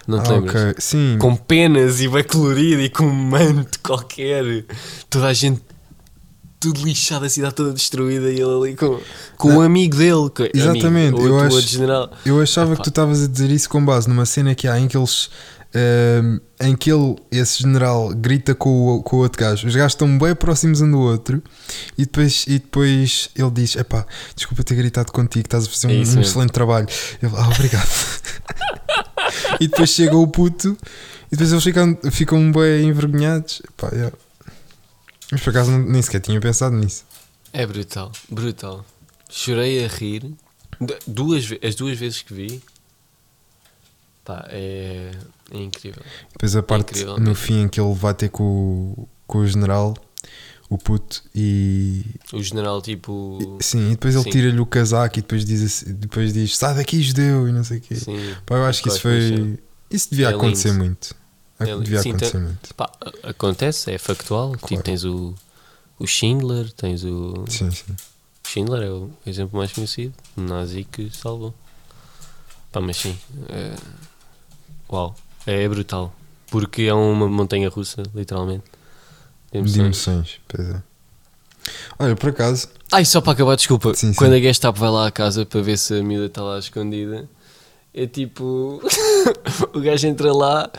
não te Ah, lembras? ok. Sim, Com penas e bem colorido e com um manto qualquer, toda a gente tudo lixado, a cidade toda destruída e ele ali com, com o amigo dele. com- Exatamente, amigo, eu acho- eu achava que tu estavas a dizer isso com base numa cena que há em que eles ehm, em que ele, esse general, grita com o, com o outro gajo. Os gajos estão bem próximos um do outro e depois, e depois ele diz: Epá, desculpa ter gritado contigo, estás a fazer É um, um excelente trabalho. Ele, ah, obrigado. e depois chega o puto e depois eles ficam, ficam bem envergonhados. Epá, yeah. Mas por acaso nem sequer tinha pensado nisso. É brutal, brutal. Chorei a rir. Duas, as duas vezes que vi. Pá, é, é incrível. Depois a parte incrível no fim em que ele vai ter com, o- com o general, o puto, e O general, tipo. sim, e depois ele tira-lhe o casaco e depois diz, assim- depois diz sai daqui, judeu, e não sei o quê. Sim. Pá, eu acho que isso muito foi. Isso devia É acontecer lindo. muito. É lindo. devia Sim, acontecer muito. Pá, acontece, é factual. Claro. Tipo, tens o, o Schindler, tens o. Sim, sim. Schindler é o exemplo mais conhecido. Nazi que salvou. Pá, mas sim. é- Uau. É brutal. Porque é uma montanha russa, literalmente. De De emoções. emoções, pois é. Olha, por acaso, Ai, só para acabar, desculpa. Sim, Quando sim. a Gestapo vai lá à casa para ver se a miúda está lá escondida, é tipo. o gajo entra lá.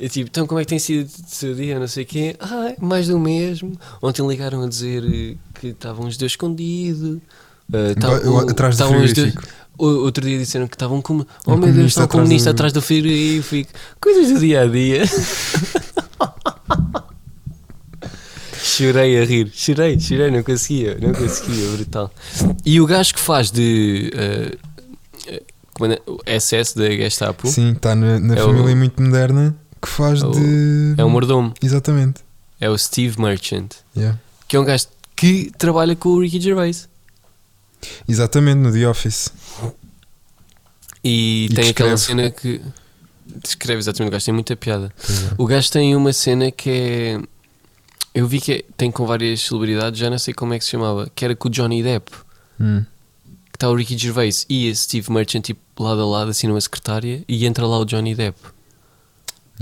É tipo, então como é que tem sido o seu dia? Não sei o quê. Ah, mais do mesmo. Ontem ligaram a dizer eh, que estavam os dois escondidos. Ah, tá- eu- o- atrás do dois- frigorífico. o- Outro dia disseram que estavam com. Oh Um meu Deus, comunista está um atrás comunista do- atrás do frigorífico. Coisas do dia a dia. Chorei a rir, chorei, chorei, não conseguia, não conseguia, brutal. E o gajo que faz de eh, eh, como é- o SS da Gestapo sim, está na, na É o- família muito moderna que faz é o- de. é o mordomo, Exatamente. é o Steve Merchant, Yeah. que é um gajo que trabalha com o Ricky Gervais Exatamente, no The Office. e, E tem aquela cena que descreve exatamente o gajo, tem muita piada. É. O gajo tem uma cena que é. Eu vi que é- tem com várias celebridades, já não sei como é que se chamava, que era com o Johnny Depp. Hum. Que está o Ricky Gervais e a Steve Merchant tipo lado a lado, assim numa secretária, e entra lá o Johnny Depp.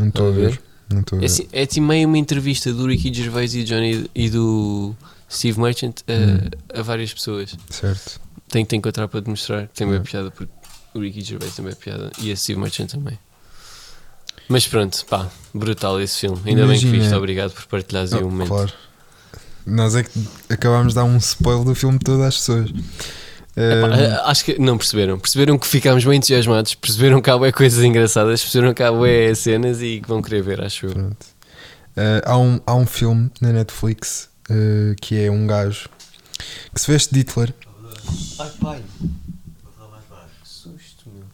Não estou a a ver. Não estou a É, ver. assim, é tipo meio uma entrevista do Ricky Gervais e, Johnny, e do Steve Merchant a, a várias pessoas. Certo. Tenho que te encontrar para te mostrar. Tem bem Hum. piada porque o Ricky Gervais tem bem piada e a Steve Merchant também. Mas pronto, pá, brutal esse filme. Ainda bem que Imagina- viste, obrigado por partilhares aí Oh, um momento. Claro. Nós é que acabámos de dar um spoiler do filme todo às pessoas. Epá, Um, eh, acho que não perceberam. Perceberam que ficámos bem entusiasmados, perceberam que há bué coisas engraçadas, perceberam que há bué cenas e que vão querer ver, acho eu. Uh, há, um, há um filme na Netflix uh, que é um gajo que se veste de Hitler. Ai pai, que susto, meu.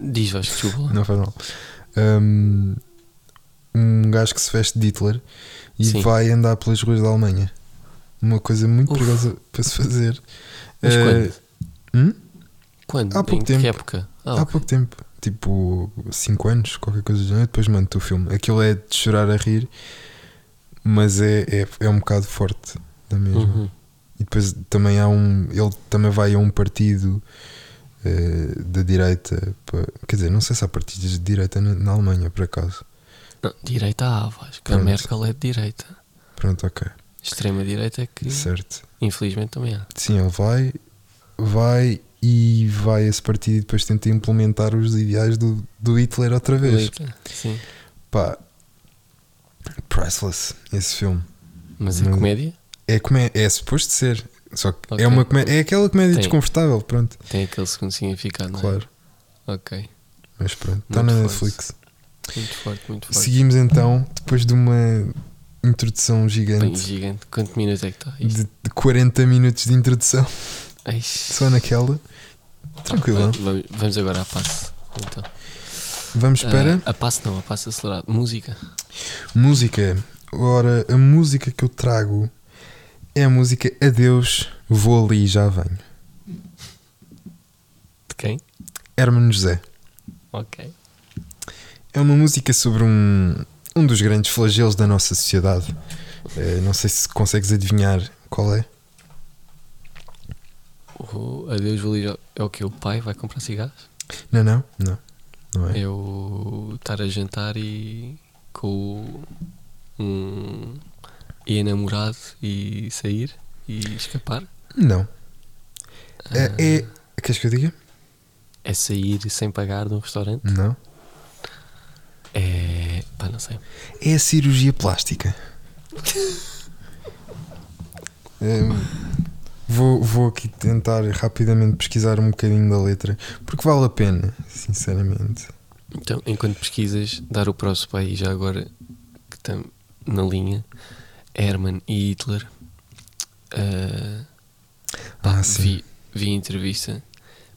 Diz, desculpa. Não faz mal. Um, um gajo que se veste de Hitler e Sim. vai andar pelas ruas da Alemanha. Uma coisa muito Uf. perigosa para se fazer. Mas Uh, quando? hum? Quando? há pouco em tempo. que época? Ah, Há ok. pouco tempo, tipo 5 anos, qualquer coisa do género, depois mando-te o filme. Aquilo é de chorar a rir, mas é, é, é um bocado forte da mesma. Uhum. E depois também há um. Ele também vai a um partido eh, da direita. quer dizer, não sei se há partidos de direita na, na Alemanha, por acaso. Não, direita há, Vasco. A Pronto. Merkel é de direita. Pronto, ok. Extrema direita é que, Certo. infelizmente, também há. Sim, ele vai, vai e vai a esse partido e depois tenta implementar os ideais do, do Hitler outra vez. Direita, Sim. Pá, priceless, esse filme. Mas é comédia? É, comé é suposto ser. Só que Ok. é uma comédia, é aquela comédia Tem. desconfortável, pronto. Tem aquele segundo significado, não é? Claro. Ok. Mas pronto, está na. Netflix. Muito forte, muito forte. Seguimos então, depois de uma introdução Bem gigante gigante. Quanto minutos é que está? De, de 40 minutos de introdução, só naquela. Tranquilo. Vamos, vamos agora à passe. Então. Vamos para Ah, a passe não, a passe acelerado. Música. música. Ora, a música que eu trago é a música Adeus, vou ali e já venho. De quem? Hermano José. Ok. É uma música sobre um, um dos grandes flagelos da nossa sociedade. Eh, não sei se consegues adivinhar qual é. O adeus, vou ligar. É o que? O pai vai comprar cigarros? Não, não, não. Não é? É o estar a jantar e com um e namorado e sair e escapar. Não. Ah, É, é- Queres que eu diga? É sair sem pagar num restaurante? Não? É. pá, não sei. É a cirurgia plástica. Hum, vou, vou aqui tentar rapidamente pesquisar um bocadinho da letra, porque vale a pena, sinceramente. Então, enquanto pesquisas, dar o próximo aí já agora que estamos na linha, Herman e Hitler. ah, pá, Ah, sim. vi, vi a entrevista.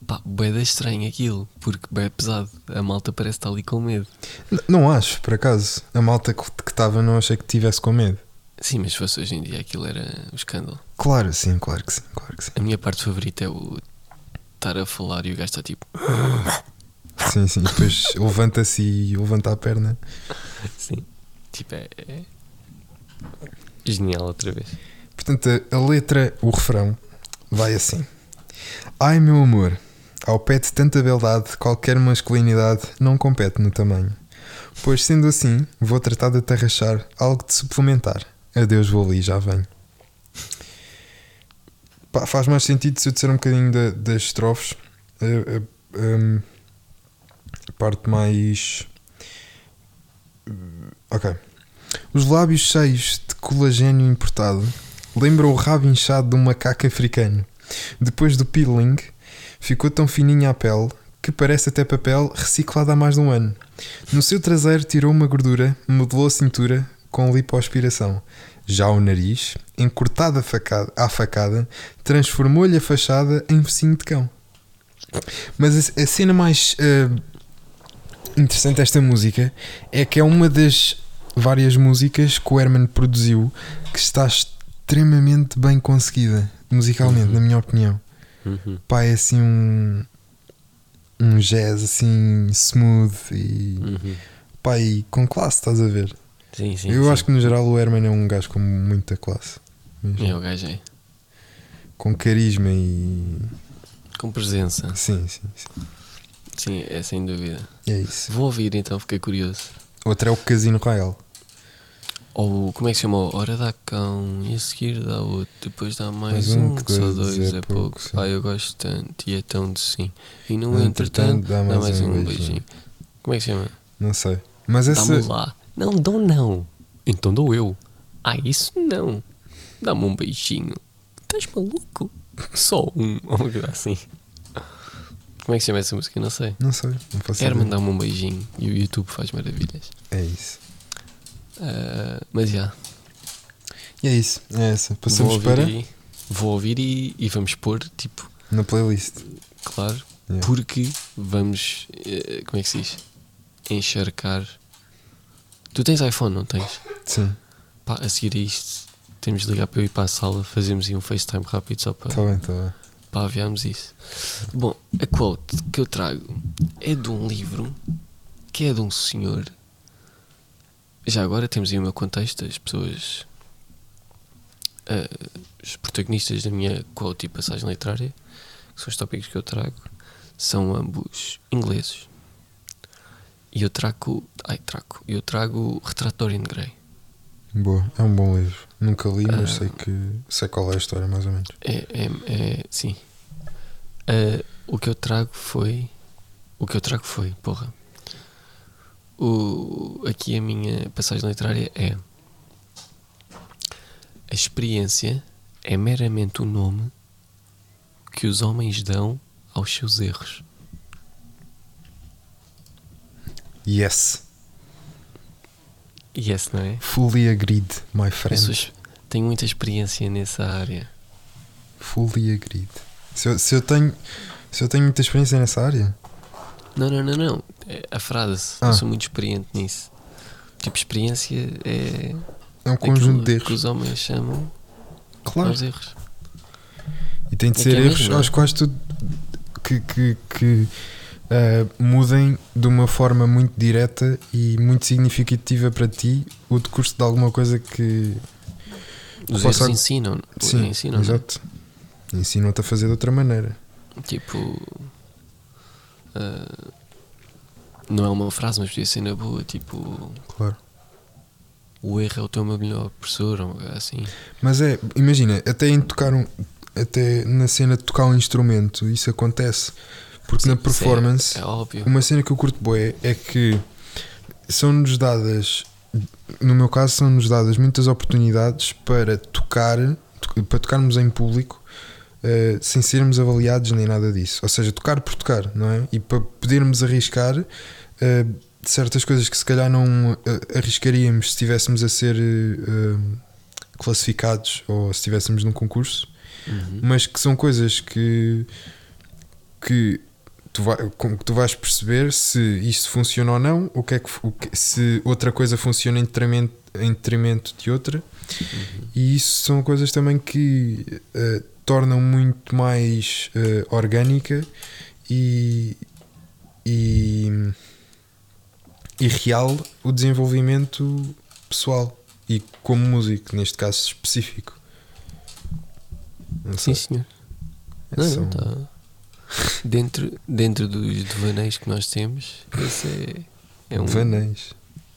Pá, bué da estranho aquilo, porque bué pesado. A malta parece estar ali com medo. N- não acho, por acaso. A malta que estava não achei que tivesse com medo. Sim, mas se fosse hoje em dia aquilo era o escândalo. Claro, sim, claro que sim, claro que sim. A minha parte favorita é o estar a falar e o gajo está tipo. Sim, sim. Depois levanta-se e levanta a perna. Sim. Tipo, é. é Genial outra vez. Portanto, a, a letra, o refrão, vai assim: Ai meu amor, ao pé de tanta beldade, qualquer masculinidade não compete no tamanho. Pois sendo assim, vou tratar de te arrachar algo de suplementar. Adeus, vou ali, já venho. Pá, faz mais sentido se eu disser um bocadinho da- das estrofes. A, a- hum, a parte mais. Ok. Os lábios cheios de colagênio importado lembram o rabo inchado de um macaco africano. Depois do peeling, ficou tão fininha a pele que parece até papel reciclado há mais de um ano. No seu traseiro tirou uma gordura, modelou a cintura com lipoaspiração. Já o nariz, encurtado à facada, facada, transformou-lhe a fachada em focinho de cão. Mas a, a cena mais eh, interessante desta música é que é uma das várias músicas que o Herman produziu que está extremamente bem conseguida musicalmente, Uhum. na minha opinião. Uhum. Pá, é assim um um jazz assim smooth e Uhum. pá, e com classe, estás a ver? Sim, sim. Eu sim. acho que no geral o Herman é um gajo com muita classe, mesmo. É o gajo é. com carisma e Com presença. sim, sim, sim. Sim, é sem dúvida. é isso. Vou ouvir então, fiquei curioso. Outro é o Casino Royal. Ou como é que se chama? Hora dá cão e a seguir dá outro, depois dá mais, Mais um, um, só dois dois é é pouco, pouco. Ah, eu gosto tanto e é tão de sim. E no Entretanto, entretanto, dá mais, um, beijinho. Como é que se chama? Não sei. Mas essa Dá-me lá. Não, dou não. Então dou eu. Ah, isso não. Dá-me um beijinho. Estás maluco? Só um. Coisa assim. Como é que se chama essa música? Não sei. não sei, não faço Quero ideia. mandar-me um beijinho e o YouTube faz maravilhas. É isso. Ah, mas já. E é isso, é essa. Vou Passamos ouvir, para e, vou ouvir e, e vamos pôr, tipo, na playlist. claro, Yeah. porque vamos, eh, como é que se diz? Encharcar. Tu tens iPhone, não tens? Sim, Pá, a seguir a isto, temos de ligar para eu ir para a sala, fazemos aí um FaceTime rápido só para, está bem, está bem. para aviarmos isso. Bom, a quote que eu trago é de um livro que é de um senhor. Já agora temos aí o meu contexto, as pessoas. ah, os protagonistas da minha quote e passagem literária, que são os tópicos que eu trago, são ambos ingleses. E eu trago. Ai, trago. Eu trago Retrato de Dorian Gray. Boa, é um bom livro. Nunca li, mas Ah. sei que sei qual é a história, mais ou menos. É, é, é sim. Ah, o que eu trago foi. O que eu trago foi, porra. O, aqui a minha passagem literária é. A experiência é meramente o nome que os homens dão aos seus erros. Yes, esse não é? fully agreed, my Eu friend. ex- tenho muita experiência nessa área. Fully agreed. Se eu, se eu tenho se eu tenho muita experiência nessa área, Não, não, não, não. É a frase. Ah. Eu sou muito experiente nisso. Tipo, experiência é. é um conjunto de que erros. os homens chamam Claro. aos erros. E tem de É ser que é erros mesmo, não é? aos quais tu que, que, que ah, mudem de uma forma muito direta e muito significativa para ti o decurso de alguma coisa que Os erros ensinam. sim, ensinam é? exato. Ensinam-te a fazer de outra maneira. Tipo. ah, não é uma frase, mas podia ser na boa. Tipo, Claro. o erro é o teu melhor professor, ou assim. Mas é, imagina, até em tocar um, até na cena de tocar um instrumento, isso acontece. Porque na é- performance, É, óbvio. uma cena que eu curto bué é que são-nos dadas, no meu caso, são-nos dadas muitas oportunidades para tocar, to- para tocarmos em público eh, sem sermos avaliados nem nada disso. Ou seja, tocar por tocar, não é? E para podermos arriscar eh, certas coisas que se calhar não eh, arriscaríamos se estivéssemos a ser classificados ou se estivéssemos num concurso Uhum. mas que são coisas que que tu, vai, com que tu vais perceber se isto funciona ou não, o que é que, o que- se outra coisa funciona em detrimento, em detrimento de outra, e isso são coisas também que eh, tornam muito mais eh, orgânica e, e, e real o desenvolvimento pessoal e como músico, neste caso específico. Não Sim, sei. senhor. É Não, só não, tá. Dentro, dentro dos devaneios que nós temos, esse é, é um Vanês.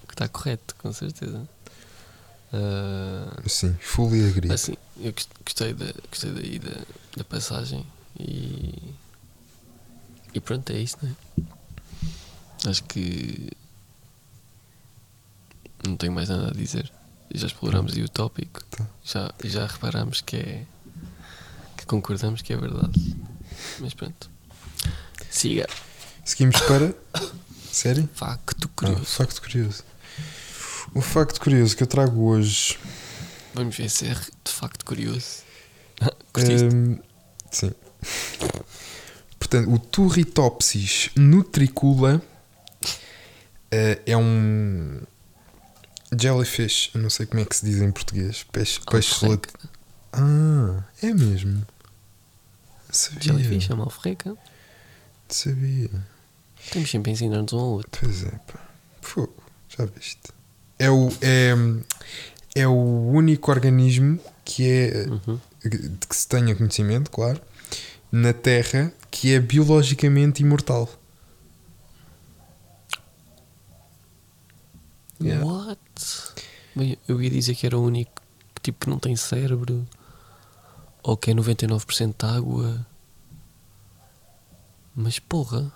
que está correto, com certeza. Ah, Sim, fully agree. assim, eu gost- gostei, da, gostei daí da, da passagem e. E pronto, é isso, não é? Acho que. Não tenho mais nada a dizer. Já exploramos aí o tópico. Tá. Já, já reparamos que é. que concordamos que é verdade. Mas pronto. Siga. Seguimos para. Sério? Facto Ah, curioso. facto curioso. O facto curioso que eu trago hoje. Vamos ver se é de facto curioso. Curtiste? hum, sim. Portanto, o Turritopsis nutricula eh, é um jellyfish. Eu não sei como é que se diz em português. Peixe, peixe lat... Ah, é mesmo. Sabia. Jellyfish, é uma alforreca. Sabia. Temos sempre a ensinar-nos um ao outro. Pois é, pá. Fogo, já viste. É o, é, é o único organismo que é, Uhum. de que se tenha conhecimento, claro, na Terra que é biologicamente imortal. Yeah. What? Bem, eu ia dizer que era o único tipo que não tem cérebro ou que é 99% de água. Mas porra,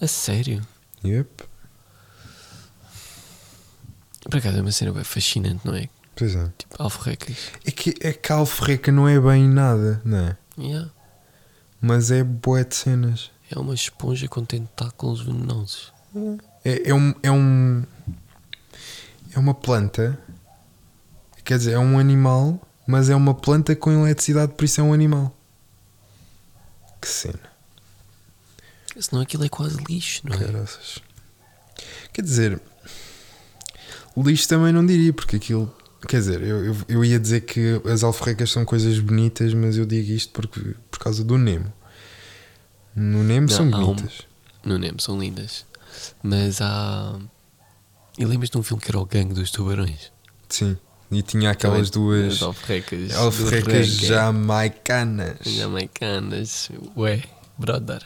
a sério? Yep. Por acaso é uma cena bem fascinante, não é? Pois é. Tipo, alforrecas. É que, é que a alforreca não é bem nada, não é? Yeah. Mas é boé de cenas. É uma esponja com tentáculos venenosos. É, é um. É um. É uma planta. Quer dizer, é um animal, mas é uma planta com eletricidade, por isso é um animal. Que cena. Senão aquilo é quase lixo, não é? Caraças. Quer dizer, lixo também não diria, porque aquilo. Quer dizer, eu, eu, eu ia dizer que as alforrecas são coisas bonitas, mas eu digo isto porque, por causa do Nemo. No Nemo Não, são há um- bonitas. No Nemo são lindas. Mas há. E lembras de um filme que era o Gangue dos Tubarões? Sim. E tinha aquelas duas As alforrecas. alforrecas jamaicanas. Jamaicanas. Ué, brother.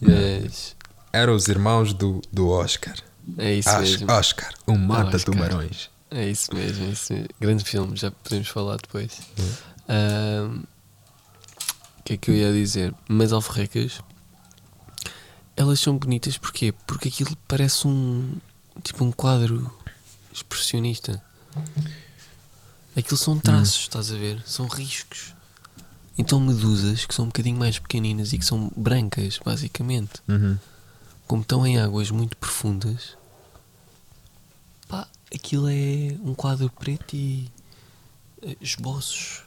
Mas. Eram os irmãos do, do Oscar. É isso As- mesmo. Oscar, um mata-tubarões. É isso mesmo, é isso mesmo. Grande filme, já podemos falar depois. O que é que eu ia dizer? Mas alforrecas, elas são bonitas porquê? Porque aquilo parece um tipo um quadro expressionista. Aquilo são traços, estás a ver? São riscos. Então medusas que são um bocadinho mais pequeninas e que são brancas, basicamente Uhum. como estão em águas muito profundas, pá, aquilo é um quadro preto e eh, esboços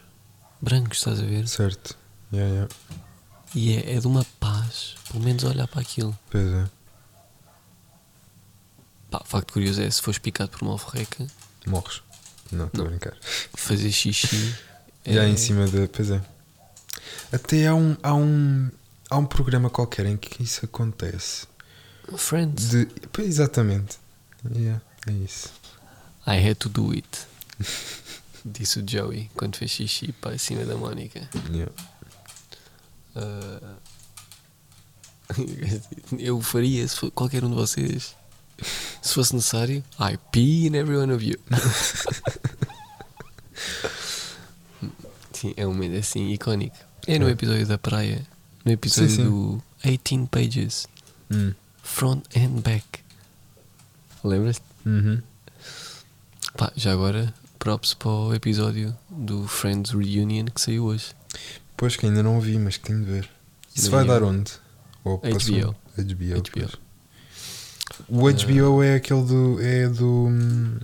brancos, estás a ver? Certo. Yeah, yeah. E é, é de uma paz, pelo menos olhar para aquilo. Pois é. Pá, facto curioso é se fores picado por uma alforreca, Morres. Não, estou a brincar. fazer xixi. Já é- em cima da. Pois é. Até há um, há um. Há um programa qualquer em que isso acontece. Friends. De, exatamente. Yeah, é isso. I had to do it. Disse o Joey quando fez xixi para cima da Mónica. Yeah. Ah, eu faria se qualquer um de vocês. Se fosse necessário, I pee in every one of you. Sim, é um momento assim icónico. É no É. episódio da praia, no episódio Sim, sim. do 18 pages, Hum. front and back. Lembras-te? Uhum. Pá, já agora, props para o episódio do Friends Reunion que saiu hoje. Pois que ainda não vi, mas que tenho de ver. Isso vai dar onde? Ou HBO. HBO. HBO. O HBO é aquele do. É do. hum,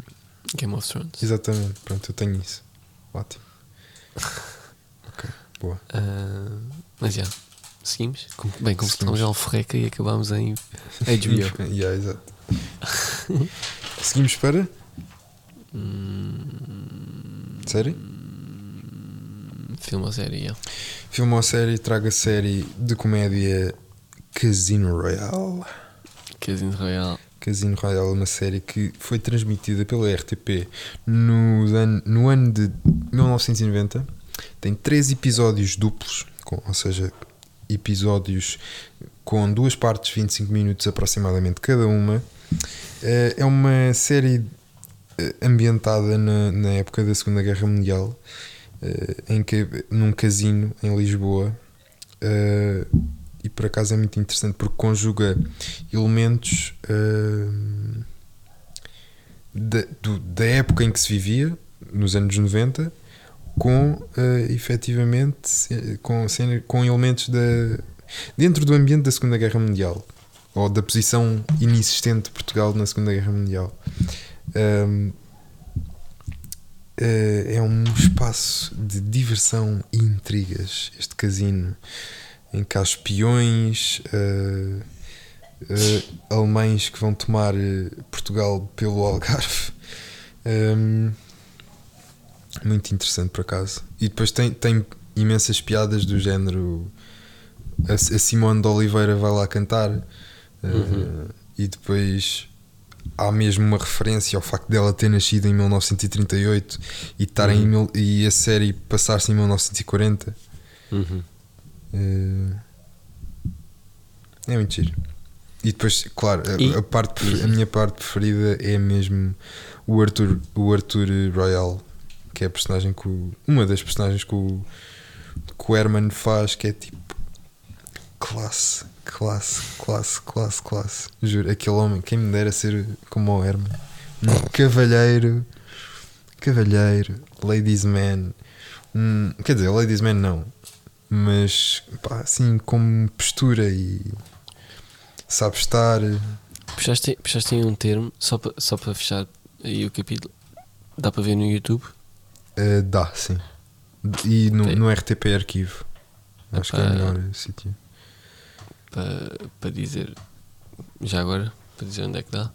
Game of Thrones. Exatamente, pronto, eu tenho isso. Ótimo. ok, boa. Ah, mas já, seguimos. Como- Bem, estamos em Alforreca e acabámos em HBO. yeah, exato. Seguimos para. Hum, Série? filme ou série, já. Filme ou série, traga série de comédia Casino Royale. Casino Royale. Casino Royale é uma série que foi transmitida pela RTP no ano, no ano de 1990. Tem três episódios duplos, com- ou seja, episódios com duas partes, 25 minutos aproximadamente cada uma. Eh, É uma série eh, ambientada na, na época da Segunda Guerra Mundial, eh, em que num casino em Lisboa. E por acaso é muito interessante porque conjuga elementos eh, da, do- da época em que se vivia, nos anos 90, com eh, efetivamente com, com elementos da, dentro do ambiente da Segunda Guerra Mundial ou da posição inexistente de Portugal na Segunda Guerra Mundial. Ahm, eh, é um espaço de diversão e intrigas, este casino, em que há espiões eh, eh, alemães que vão tomar eh, Portugal pelo Algarve. Ahm, muito interessante por acaso. E depois tem, tem imensas piadas do género. A, a Simone de Oliveira vai lá cantar Uhum. e depois há mesmo uma referência ao facto dela ter nascido em 1938 e, estar em Uhum. mil- e a série passar-se em 1940. Uhum. Eh, é muito giro. E depois, claro, a, a parte, a minha parte preferida é mesmo o Arthur, o Arthur Royal, que é a personagem que o- uma das personagens que o, que o Herman faz, que é tipo classe, classe, classe, classe, classe. Juro, aquele homem, quem me dera ser como o Herman, um cavalheiro, cavalheiro, ladies man, um, quer dizer, ladies man não, mas pá, assim com postura e sabe estar. Puxaste, puxaste aí um termo, só para só fechar aí o capítulo. Dá para ver no YouTube? eh, dá, sim. E no, no RTP Arquivo. Acho que é o melhor sítio. para, para dizer já agora, para dizer onde é que dá.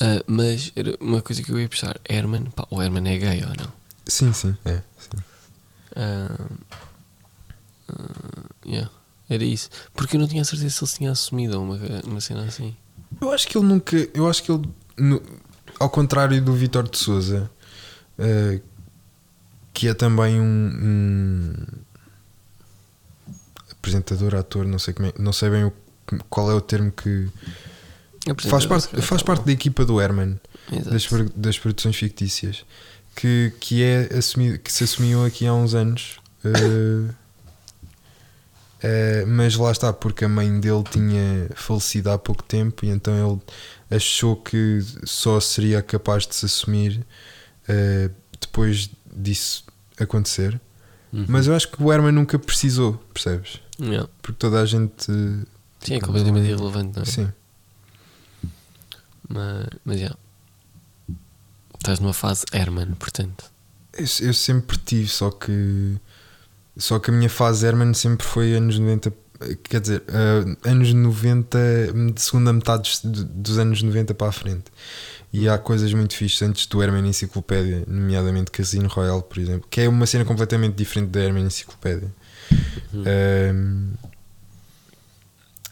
Ah, mas era uma coisa que eu ia puxar, Herman, pá, o Herman é gay ou não? Sim, sim, é. sim. Ah, ah, yeah, era isso. Porque eu não tinha certeza se ele tinha assumido uma, uma cena assim. Eu acho que ele nunca. Eu acho que ele, no- ao contrário do Vitor de Souza, eh, que é também um, um apresentador, ator, não sei como é, não sei bem o- qual é o termo que faz parte, faz parte da equipa do Herman, das, das produções fictícias, que, que é assumido, que se assumiu aqui há uns anos. eh, eh, mas lá está, porque a mãe dele tinha falecido há pouco tempo e então ele achou que só seria capaz de se assumir eh, depois disso acontecer. Uhum. Mas eu acho que o Herman nunca precisou, percebes? Yeah. Porque toda a gente. Sim, é tipo, completamente irrelevante, não é? Sim. Mas, mas yeah. Estás numa fase Herman, portanto. Eu, eu sempre tive, só que. Só que a minha fase Herman sempre foi anos 90. Quer dizer, eh, anos 90, de segunda metade dos, anos 90 para a frente. E há coisas muito fixes antes do Herman Enciclopédia, nomeadamente Casino Royale, por exemplo, que é uma cena completamente diferente da Herman Enciclopédia. Uhum.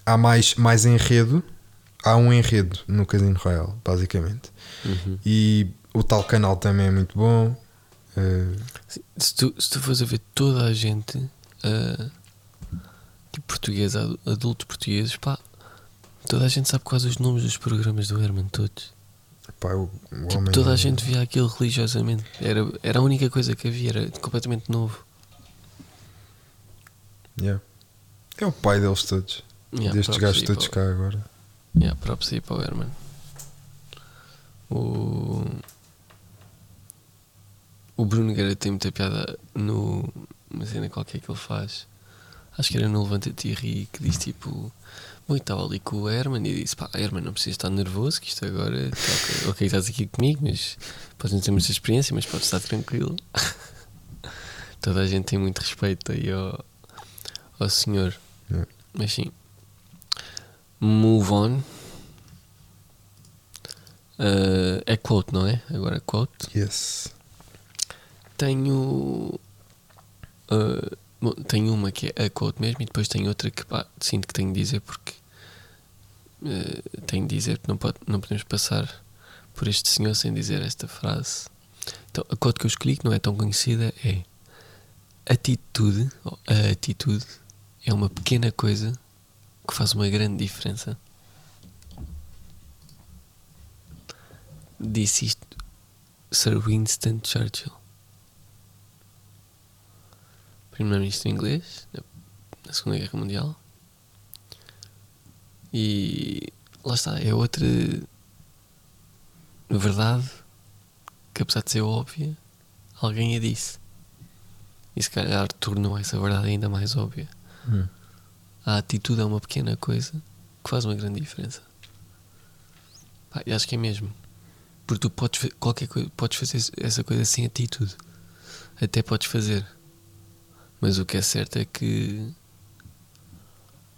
Há mais, mais enredo, há um enredo no Casino Royale, basicamente. Uhum. E o tal canal também é muito bom. Eh, Se tu, se tu fores a ver toda a gente, tipo português, adu- adultos portugueses, pá, toda a gente sabe quase os nomes dos programas do Herman, todos. pá, o, o Tipo, toda a gente via aquilo religiosamente. Era, era a única coisa que havia, era completamente novo. Yeah. É o pai deles todos. Yeah, destes gajos todos cá agora. Yeah, aí para o Herman. O tem muita piada no. Uma cena qualquer que ele faz. Acho que era no Levanta-te e Ri que diz tipo. Bom, estava ali com o Herman e disse: pá, Herman, não precisa estar nervoso, que isto agora. tá ok, estás aqui comigo, mas podes não ter muita experiência, mas podes estar tranquilo. Toda a gente tem muito respeito aí ao, ao senhor. Yeah. Mas sim. Move on. Uh, é quote, não é? Agora é quote. Yes. Tenho. uh, bom, tenho uma que é a quote mesmo e depois tenho outra que pá, sinto que tenho de dizer porque. uh, tenho de dizer que não, pode, não podemos passar por este senhor sem dizer esta frase. Então, a quote que eu escolhi, que não é tão conhecida, é: Atitude, a atitude, é uma pequena coisa que faz uma grande diferença. Disse isto Sir Winston Churchill, primeiro-ministro inglês na, Segunda Guerra Mundial. E lá está, é outra verdade que, apesar de ser óbvia, alguém a disse. E se calhar tornou essa verdade ainda mais óbvia. Hum. A atitude é uma pequena coisa que faz uma grande diferença. Pá, e acho que é mesmo. Porque tu podes, qualquer coisa, podes fazer essa coisa sem atitude. Até podes fazer. Mas o que é certo é que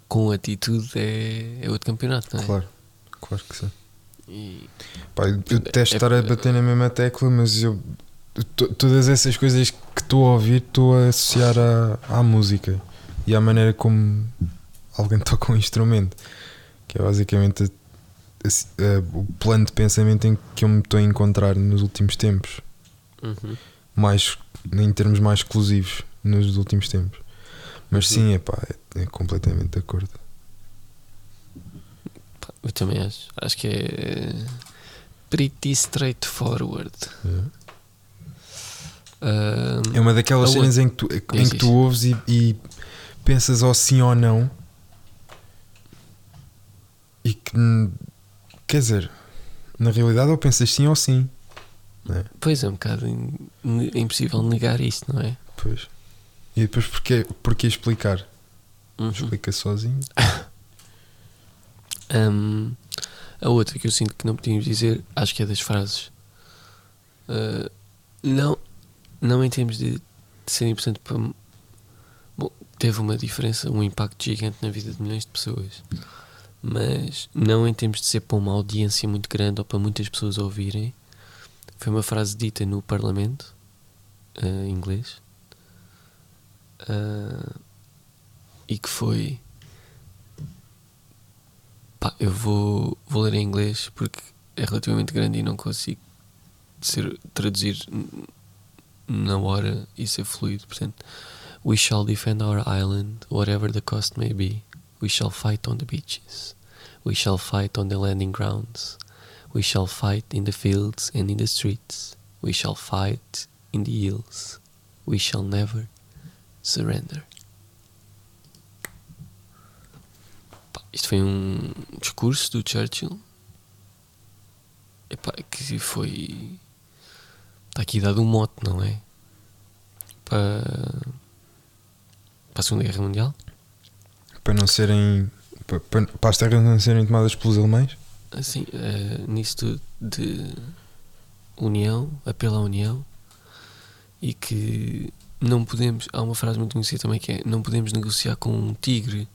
com atitude é, é outro campeonato, não é? Claro, claro que sim. E, Pá, eu detesto É- estar a bater na mesma tecla, mas eu to- todas essas coisas que estou a ouvir estou a associar à, à música e à maneira como alguém toca um instrumento, que é basicamente a- a- a- o plano de pensamento em que eu me estou a encontrar nos últimos tempos, Uhum. mais em termos mais exclusivos nos últimos tempos. Mas Uhum. sim, é pá, é, é completamente de acordo. Eu também acho. Acho que é pretty straightforward. É. É uma daquelas cenas em que tu, em Diz que isso. tu ouves e, e pensas ou sim ou não. E que, quer dizer, na realidade ou pensas sim ou sim. Pois é, um bocado in- é impossível negar isto, não é? Pois. E depois porquê, porquê explicar? Uhum. Explica sozinho. Ahm, a outra que eu sinto que não podíamos dizer, acho que é das frases. Ah, não, não em termos de, de ser importante para. Bom, teve uma diferença, um impacto gigante na vida de milhões de pessoas. Mas não em termos de ser para uma audiência muito grande ou para muitas pessoas ouvirem. Foi uma frase dita no Parlamento ah, inglês. Ah, e que foi Pá, eu vou, vou ler em inglês porque é relativamente grande e não consigo ser, traduzir na hora e ser fluido. Portanto, we shall defend our island, whatever the cost may be. We shall fight on the beaches. We shall fight on the landing grounds. We shall fight in the fields and in the streets. We shall fight in the hills. We shall never surrender. Isto foi um discurso do Churchill Epá, que foi. Está aqui dado um mote, não é? Para, para a Segunda Guerra Mundial. Para não serem. Para, para, para as terras não serem tomadas pelos alemães. Assim, nisso tudo de união, apelo à união e que não podemos. Há uma frase muito conhecida também que é: não podemos negociar com um tigre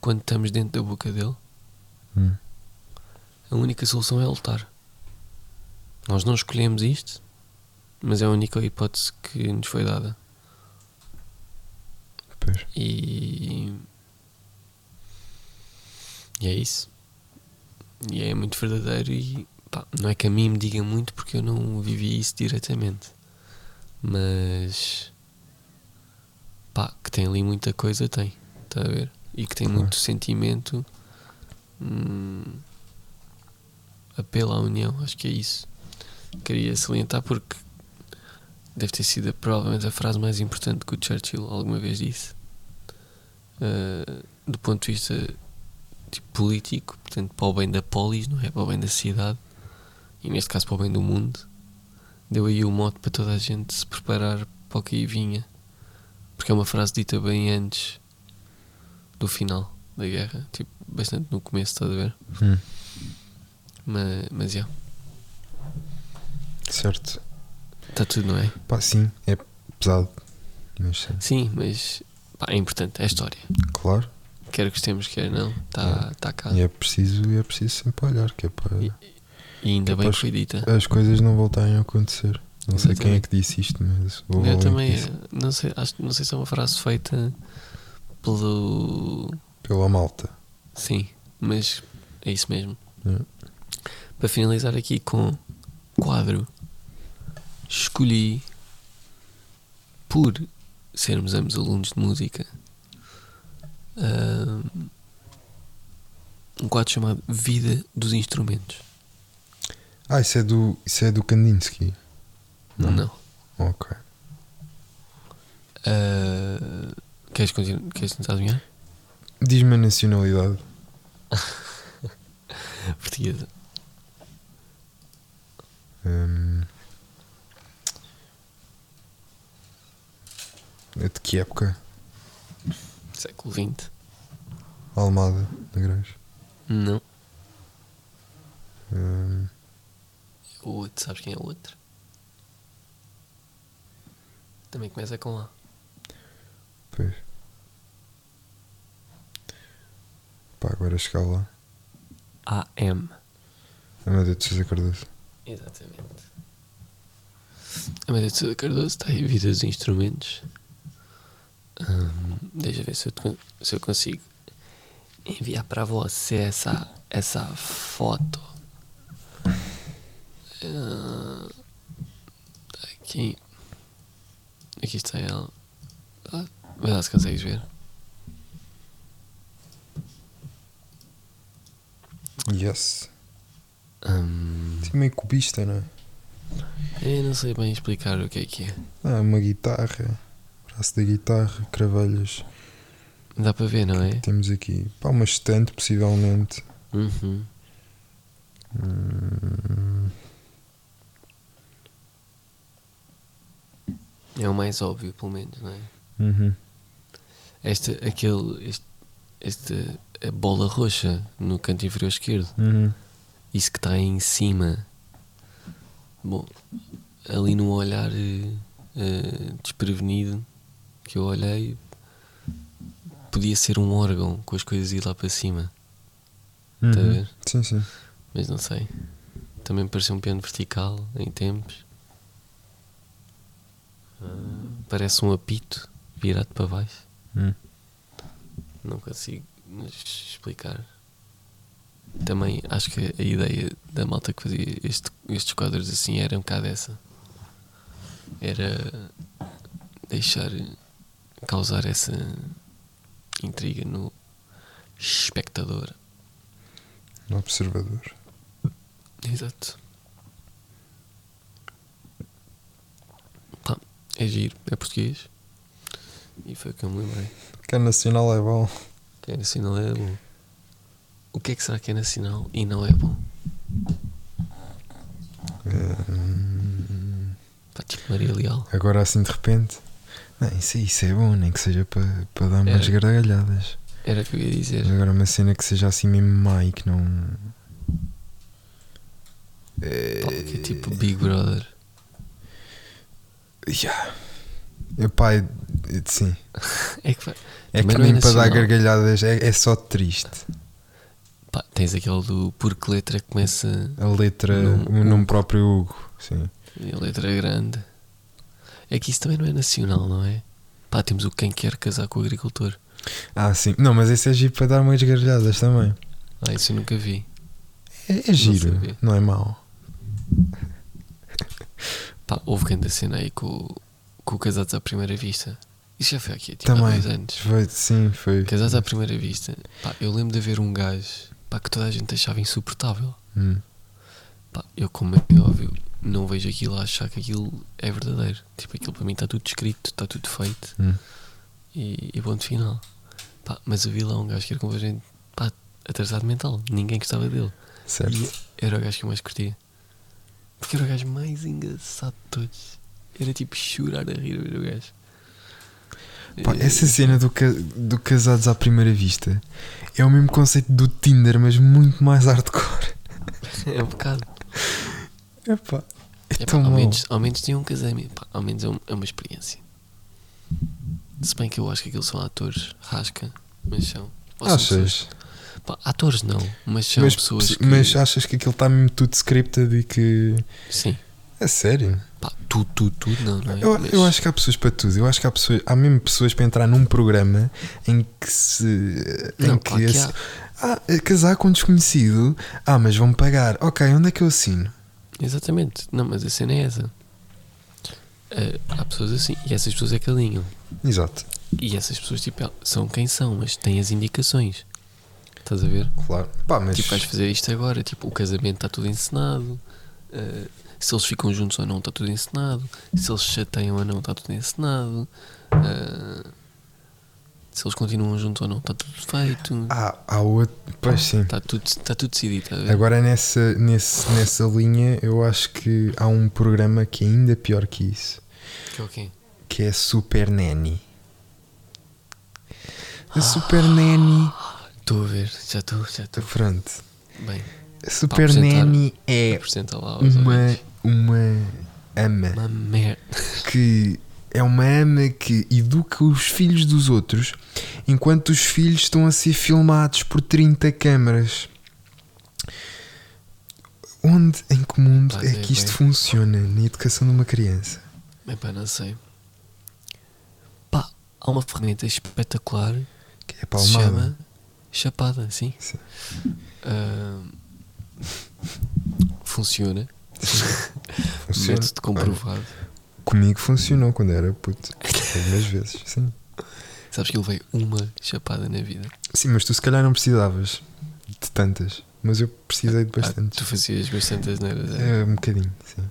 quando estamos dentro da boca dele. Hum. A única solução é lutar. Nós não escolhemos isto, mas é a única hipótese que nos foi dada. Pois. E. E é isso. E é muito verdadeiro e pá, não é que a mim me diga muito porque eu não vivi isso diretamente. Mas pá, que tem ali muita coisa tem, está a ver? E que tem Claro. muito sentimento. hum, apelo à união, acho que é isso. Queria salientar porque deve ter sido provavelmente a frase mais importante que o Churchill alguma vez disse. Uh, do ponto de vista tipo, político, portanto, para o bem da polis, não é? Para o bem da cidade, e neste caso para o bem do mundo, deu aí o mote para toda a gente se preparar para o que aí vinha. Porque é uma frase dita bem antes do final da guerra, tipo, bastante no começo, estás a ver? Hum, Mas, mas já, certo. está tudo, não é? Pá, sim, é pesado. Mas sim, Sim, mas pá, é importante, é a história. claro. Quer gostemos, quer não, está tá cá. E é preciso, e é preciso sempre olhar, que é para E, e ainda bem que Capaz- foi dita. as coisas não voltarem a acontecer. Não sei quem é que disse isto, mas Eu também, não sei, acho, não sei se é uma frase feita pelo. Pela malta. Sim, mas é isso mesmo. É. Para finalizar aqui com quadro, escolhi por sermos ambos alunos de música um quadro chamado Vida dos Instrumentos. Ah, isso é do, isso é do Kandinsky. Não. Não. Ok. Ah, queres, continuar, queres tentar adivinhar? Diz-me a nacionalidade. Portuguesa. Hum, é de que época? Século XX. Almada, da Igreja. Não. Hum, O outro, sabes quem é o outro? Também começa com A. pois. Pá, agora chegar lá. AM. Amadeu de Sousa Cardoso. Exatamente. A Maria de Sousa Cardoso está aí vida dos instrumentos. Hum, deixa ver se eu, se eu consigo enviar para você essa, essa foto. Ah, aqui. Aqui está ela. Ah, Vê lá se consegues ver. Yes. Hum, Sim, meio cubista, não é? eu não sei bem explicar o que é que é. Ah, uma guitarra. Braço da guitarra, cravelhas. Dá para ver, não é? Temos aqui. Pá, uma estante, possivelmente. Uhum. Hum, É o mais óbvio, pelo menos, não é? uhum. Esta, aquele, este, esta a bola roxa no canto inferior esquerdo, Uhum. isso que está aí em cima. Bom, ali num olhar eh, desprevenido que eu olhei, podia ser um órgão com as coisas ir lá para cima, Está a Uhum. ver? Sim, sim. mas não sei. Também pareceu um piano vertical em tempos. Parece um apito virado para baixo. Hum. Não consigo explicar. Também acho que a ideia da malta que fazia este- estes quadros assim era um bocado essa. Era deixar causar essa intriga no espectador. No observador. Exato. Pá, é giro, é português. E foi o que eu me lembrei. Que é nacional é bom. Que é nacional é bom. O que é que será que é nacional e não é bom? Hum, Pá, tipo Maria Leal. agora assim de repente. Não, isso, isso é bom, nem que seja para, para dar umas Era. gargalhadas. Era o que eu ia dizer. Mas agora uma cena que seja assim mesmo má e que não. Pá, que é tipo Big Brother. Yeah. Epá, sim. É que, É que não é nem para dar gargalhadas é, é só triste. pá, tens aquele do Por que letra que começa A letra, Num- o nome próprio Hugo. Sim. e a letra grande. É que isso também não é nacional, não é? Pá, temos o Quem Quer Casar com o Agricultor. Ah, sim. Não, mas esse é giro para dar umas gargalhadas também. Ah, isso eu nunca vi. É, é giro, sabia. não, é mau. Pá, houve grande cena aí com, o- com Casados à Primeira Vista. Isso já foi aqui, tipo, Também. há dois anos. Foi, sim, foi. Casados à Primeira Vista. Pá, eu lembro de haver um gajo pá, que toda a gente achava insuportável. Hum. Pá, eu, como é óbvio, não vejo aquilo a achar que aquilo é verdadeiro. Tipo, aquilo para mim está tudo escrito, está tudo feito Hum. e, e ponto final. Pá, mas vi lá um gajo que era completamente pá, atrasado mental. Ninguém gostava dele. Certo. E era o gajo que eu mais curtia. Porque era o gajo mais engraçado de todos. Era tipo chorar a rir ver o gajo. Pá, Eh, essa cena do, do casados à primeira vista é o mesmo conceito do Tinder, mas muito mais hardcore. É um bocado. É É, pá, tão ao, mau. menos, ao menos tem um casamento. Pá, ao menos é, um- é uma experiência. Se bem que eu acho que aqueles são atores, rasca, mas são. ou são Achas? Pá, atores não, mas são Mas, pessoas que. mas achas que aquilo está mesmo tudo scripted e que. Sim. É sério? Pá, tudo, tudo, tudo não, não é? Eu, Mas- eu acho que há pessoas para tudo. Eu acho que há pessoas, há mesmo pessoas para entrar num programa em que se. Em Não, que pá, que esse- há- Ah, casar com um desconhecido. Ah, mas vão pagar. Ok, onde é que eu assino? Exatamente. Não, mas a cena é essa. Eh, há pessoas assim, e essas pessoas é que alinham. Exato, E essas pessoas, tipo, são quem são, mas têm as indicações. Estás a ver? claro. Pá, mas. Tipo, vais fazer isto agora, tipo, o casamento está tudo encenado. eh, se eles ficam juntos ou não, está tudo encenado. Se eles chateiam ou não, está tudo encenado. eh, se eles continuam juntos ou não, está tudo feito. Há, há outro. Pois sim. Está tudo, está tudo decidido, ver? Agora nessa, nesse, nessa linha eu acho que há um programa que é ainda pior que isso, Que é o quê? que é Super Nanny. A Super Nanny. Estou a ver, já estou, já estou. Pronto. Bem, Super Nanny é uma, uma ama Uma merda. que é uma ama que educa os filhos dos outros enquanto os filhos estão a ser filmados por 30 câmaras. Onde, em que mundo Pá, é que isto bem. funciona na educação de uma criança? Bem, pá, não sei. Pá, há uma ferramenta espetacular Que é que se palmada. chama Chapada, sim. Sim. Ah, funciona. Funciona. Método comprovado. Comigo funcionou quando era puto. Algumas vezes, sim. Sabes que ele veio uma chapada na vida. Sim, mas tu se calhar não precisavas de tantas. Mas eu precisei de Ah, bastantes. tu fazias bastantes neiras. É. É um bocadinho, sim.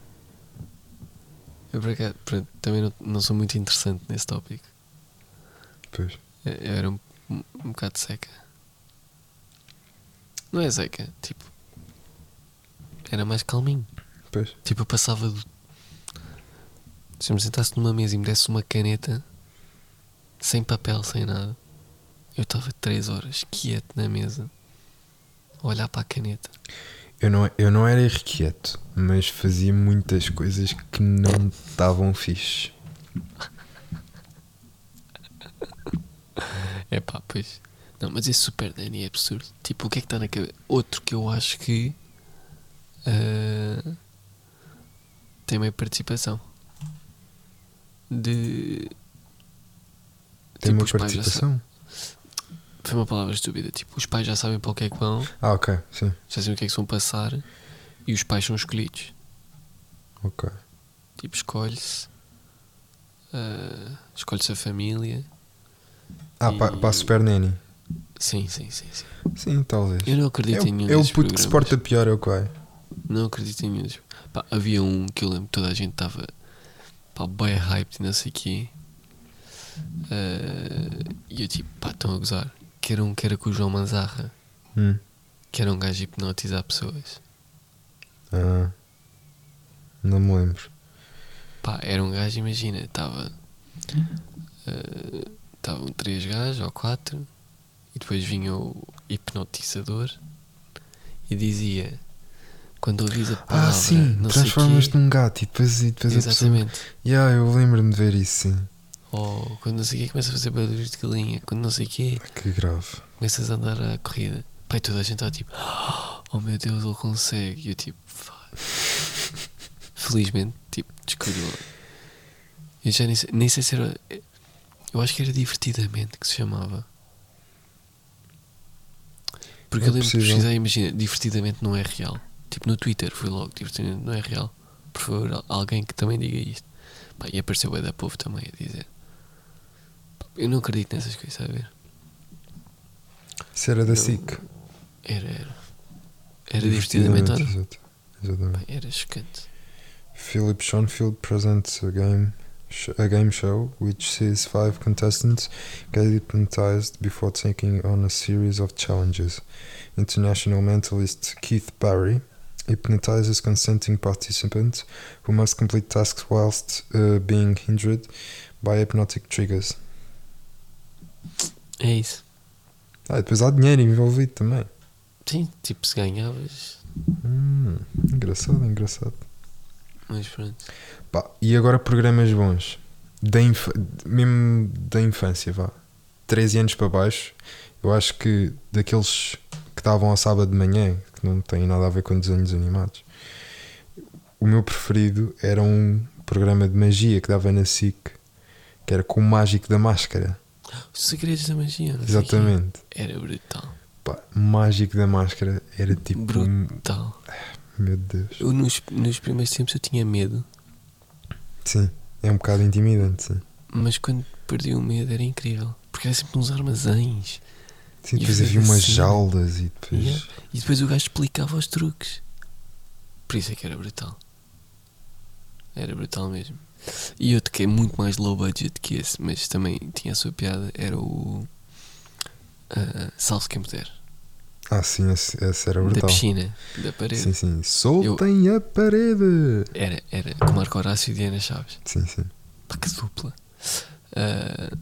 Eu por acaso, também não, não sou muito interessante nesse tópico. Pois. Eu eu era um, um, um bocado seca. Não é seca, tipo. Era mais calminho. Pois. Tipo, eu passava do. Se eu me sentasse numa mesa e me desse uma caneta, sem papel, sem nada, eu estava 3 horas quieto na mesa, a olhar para a caneta. Eu não, eu não era irrequieto, mas fazia muitas coisas que não estavam fixe. É pá, pois. Não, mas esse Super Danny é absurdo. Tipo, o que é que está na cabeça? Outro que eu acho que. ah, tem meio participação. De. Tem Tipo, uma participação? Foi uma palavra estúpida. Tipo, os pais já sabem para o que é que vão, Ah, ok, sim. já sabem o que é que vão passar e os pais são escolhidos. Ok. Tipo, escolhe-se. ah, escolhe-se a família. Ah, E- para, para a Super Nanny. Sim, sim, sim, sim. Sim, talvez. Eu não É, acredito em nenhum é o puto que se programas. porta pior, é o que vai. Não acredito em nenhum desses. Pá, havia um que eu lembro que toda a gente estava pá, bem hyped e não sei o quê. Ah, e eu tipo, pá, estão a gozar. Que era um que era com o João Manzarra, Hum. que era um gajo hipnotizar pessoas. Ah. Não me lembro. Pá, era um gajo, imagina, estava. Estavam três gajos ou quatro, e depois vinha o hipnotizador e dizia: Quando ouvis a palavra, Ah, sim, transformas-te num gato e depois, e depois a pessoa. Exatamente. Yeah, eu lembro-me de ver isso, sim. Ou quando não sei o quê, começa a fazer barulhos de galinha. Quando não sei o quê, Ah, Que grave. começas a andar à corrida. Pai, toda a gente está tipo: Oh meu Deus, ele consegue. E eu tipo. Felizmente, tipo, descobri logo. Eu já nem sei, nem sei se era. Eu acho que era divertidamente que se chamava. Porque É eu lembro que possível. pesquisar, imagina, divertidamente não é real. Tipo no Twitter foi logo, divertidamente não é real. Por favor, al- alguém que também diga isto. Pá, e apareceu o da povo também a dizer. Eu não acredito nessas coisas, a ver? Isso era da. SIC. Era, era. Era divertidamente, exato. Exatamente. Pá, era chocante. Philip Schoenfield presents a game a game show which sees five contestants get hypnotized before taking on a series of challenges. International mentalist Keith Barry hypnotizes consenting participants who must complete tasks whilst uh, being hindered by hypnotic triggers. É isso. Ah, depois há dinheiro envolvido também. Sim, tipo, se ganhavas. Hum, engraçado, engraçado. Mas pronto. Pá, e agora programas bons. Da. Mesmo da infância, vá. 13 anos para baixo. Eu acho que daqueles que davam ao sábado de manhã, que não têm nada a ver com desenhos animados, o meu preferido era um programa de magia que dava na SIC, que era com o mágico da máscara. Os segredos da magia. não. Exatamente. Era brutal. Pá, mágico da máscara era tipo. um- Brutal. Meu Deus. Eu nos, nos primeiros tempos eu tinha medo, Sim, é um bocado intimidante, sim. mas quando perdi o medo era incrível. Porque era sempre nos armazéns. Sim, depois havia umas assim. jaulas e depois. Yeah. E depois o gajo explicava os truques. Por isso é que era brutal. Era brutal mesmo. E outro que é muito mais low budget que esse, mas também tinha a sua piada, era o. Uh, Salve quem puder. Ah, sim, esse, esse era Da brutal. piscina, da parede. Sim, sim. Soltem a parede! Era, era com Marco Horácio e Diana Chaves. Sim, sim. Pá, que dupla. Uh,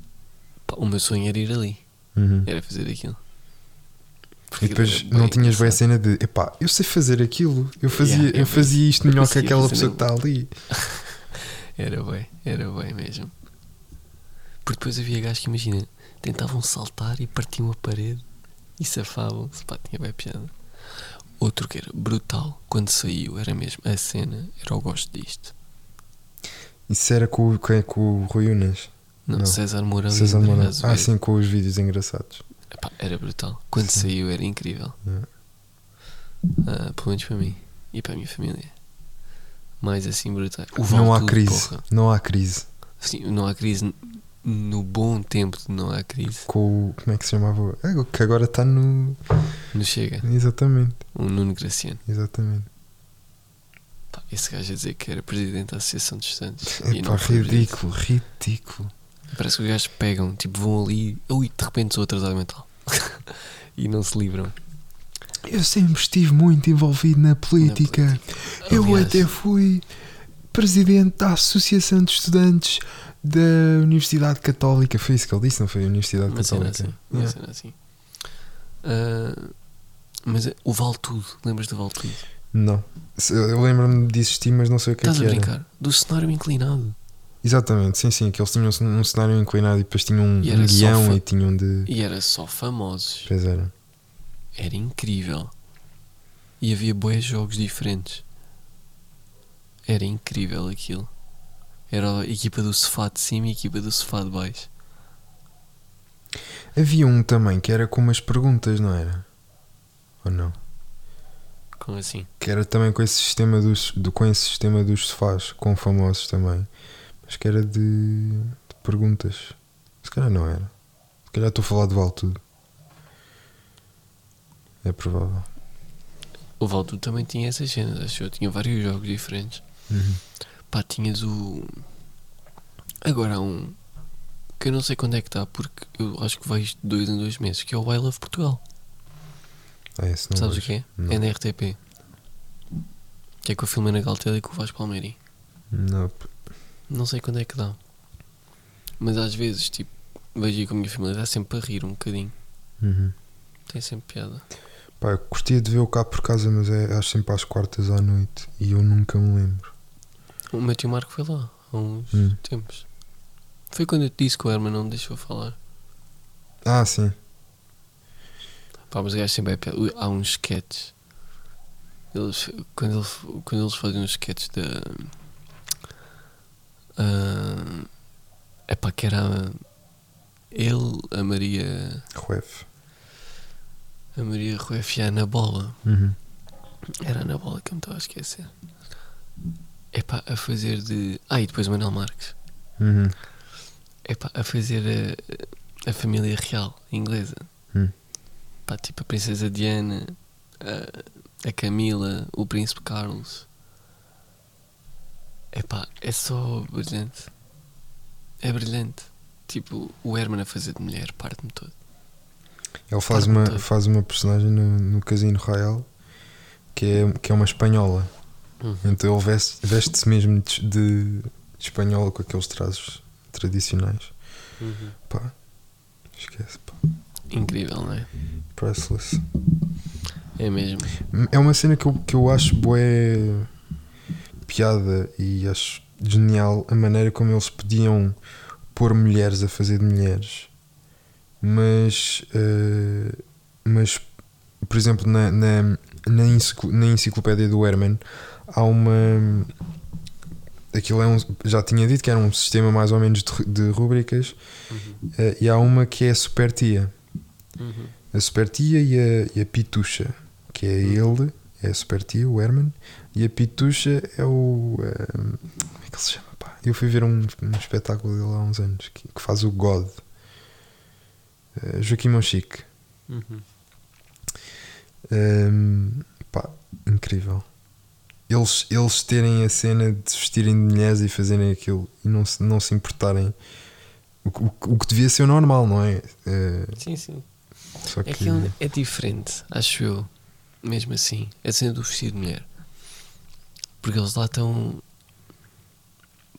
pá, o meu sonho era ir ali. Uhum. Era fazer aquilo. Porque E depois não tinhas bem a cena de epá, eu sei fazer aquilo, eu fazia, Yeah, eu eu fazia isto eu melhor que aquela pessoa que está ali. Era bem, era bem mesmo. Porque depois havia gajos que, imagina, tentavam saltar e partiam a parede e safavam-se. Pá, tinha bem piada. Outro que era brutal, quando saiu, era mesmo a cena, era o gosto disto. Isso era com, o- com, com o Rui Unas. Não, Não. César Mourão César André Mourão. Azevedo. Ah, sim, com os vídeos engraçados. Epá, era brutal. Quando Sim. saiu era incrível. Yeah. Ah, pelo menos para mim e para a minha família. Mais assim brutal. O não há Valtudo, crise. porra. Não há crise. Sim, não há crise no bom tempo de não há crise. Com o. Como é que se chamava? É, que agora está no. Não chega. Exatamente, O Nuno Graciano. exatamente. Pá, esse gajo a dizer que era presidente da Associação de Estudantes. e Epá, não foi ridículo, ridículo. presidente. Parece que os gajos pegam, tipo, vão ali. Ui, de repente sou atrasado mental. e não se livram. Eu sempre estive muito envolvido na na política. política. Eu Aliás, até fui presidente da Associação de Estudantes da Universidade Católica. Foi isso que ele disse, não foi? Universidade Católica. assim. Yeah. assim. Ah, mas é- o Vale Tudo, lembras do Vale Tudo? Não. Eu lembro-me de existir, mas não sei o que é Estás que a era. brincar? Do cenário inclinado. Exatamente, sim, sim. Que eles tinham um cenário inclinado e depois tinham um, era guião fa- e tinham de. E era só famosos. Pois era. Era incrível. E havia boas jogos diferentes. Era incrível aquilo. Era a equipa do sofá de cima e a equipa do sofá de baixo. Havia um também que era com umas perguntas, não era? Ou não? Como assim? Que era também com esse sistema dos, do, com esse sistema dos sofás, com famosos também. Mas que era de, de perguntas. Se calhar não era. Se calhar estou a falar de Vale Tudo. É provável. O Valdo também tinha essas cenas, acho eu. Tinha vários jogos diferentes. Uhum. Pá, tinhas o. Agora há um. Que eu não sei quando é que está, porque eu acho que vais de dois em dois meses, que é o I Love Portugal. Ah, esse não Sabes o vejo. que é? Não. É na RTP. Que é com a filme na Galtela e com o Vasco Palmeiri. Não. Não sei quando é que dá. Mas às vezes, tipo, vejo aí com a minha família, dá sempre a rir um bocadinho. Uhum. Tem sempre piada. Pá, eu curtia de ver o cá por casa, mas é acho sempre às quartas à noite e eu nunca me lembro. O meu tio Marco foi lá há uns Hum. tempos. Foi quando eu te disse que o Herman não me deixou falar. Ah, sim. Pá, mas o gajo sempre é piada. Há uns sketches. Eles, quando, ele, quando eles fazem uns sketches da. é pá, que era ele, a Maria. Ruef. A Maria Ruef e a Ana Bola. Uhum. Era a Ana Bola que eu me estava a esquecer. É pá, a fazer de. Ah, e depois o Manuel Marques. Uhum. É pá, a fazer a, a família real inglesa. Hum. Pá, tipo a Princesa Diana, a, a Camila, o Príncipe Carlos. É pá, é só brilhante. é brilhante. Tipo, o Herman a fazer de mulher parte-me todo. Ele faz uma, todo. faz uma personagem no, no Casino Royal que é, que é uma espanhola. Uhum. Então ele veste- veste-se mesmo de, de espanhola com aqueles traços tradicionais. Uhum. Pá, esquece, pá. Incrível, não é? Priceless. É mesmo. É uma cena que eu, que eu acho bué piada e acho genial a maneira como eles podiam pôr mulheres a fazer de mulheres. Mas, eh, mas por exemplo, na, na, na enciclopédia do Herman há uma. Aquilo é um, já tinha dito que era um sistema mais ou menos de, de rúbricas Uhum. eh, e há uma que é a super tia Uhum. a Supertia e a, e a Pitucha, que é ele, é a Supertia, o Herman, e a Pitucha é o. eh, como é que ele se chama? Pá? Eu fui ver um, um espetáculo dele há uns anos que, que faz o God, Eh, Joaquim Monchique. Uhum. Ehm, pá, incrível. Eles, eles terem a cena de vestirem de mulheres e fazerem aquilo e não se, não se importarem. O, que- o, o que devia ser o normal, não é? Eh, Sim, sim. só que. É que ele é diferente, acho eu. Mesmo assim. A cena do vestido de mulher. Porque eles lá estão.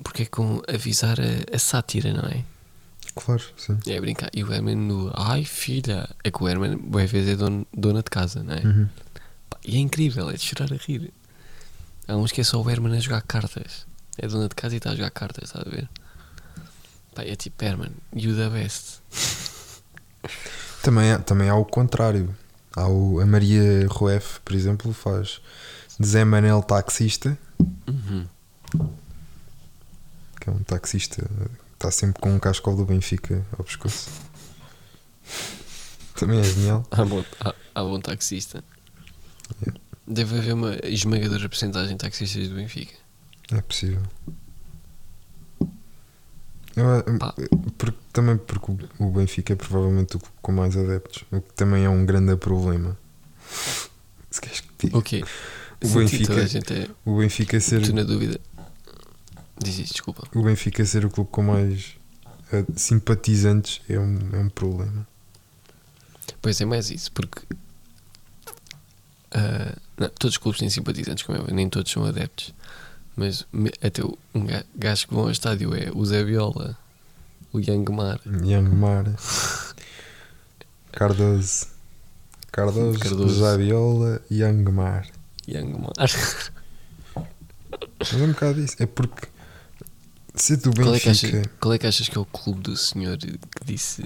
Porque é com avisar a, a sátira, não é? Claro, sim. É brincar. E o Herman no. Ai filha! É que o Herman, boa vez, é dono, dona de casa, não é? Uhum. Pá, E é incrível, é de chorar a rir. Há uns que é só o Herman a jogar cartas. É dona de casa e está a jogar cartas, estás a ver? Pá, é tipo Herman, you the best. Também há, também há o contrário. Há o, a Maria Rueff, por exemplo, faz de Zé Manel taxista, Uhum. que é um taxista está sempre com um cascol do Benfica ao pescoço. Também é genial. Há bom, há, há bom taxista. Deve haver uma esmagadora porcentagem de taxistas do Benfica. É possível. Eu, Pá. porque, também porque o- Benfica é provavelmente o clube com mais adeptos, o que também é um grande problema. Se queres que diga. O quê? O Senti Benfica- gente é. O Benfica ser Tu na dúvida. Diz isto, desculpa. o Benfica ser o clube com mais eh, simpatizantes é um, é um problema. Pois é mais isso, porque. Ah, não, todos os clubes têm simpatizantes, como é, óbvio, nem todos são adeptos. Mas me- até o- um ga- gajo que vão ao estádio é o Zé Viola, o Young Mar. Young Mar, Cardoso, Cardoso, Cardoso. Javiola, Young Mar. Young Mar. Mas é um bocado isso. É porque se do Qual é, que achas, qual é que achas que é o clube do senhor que disse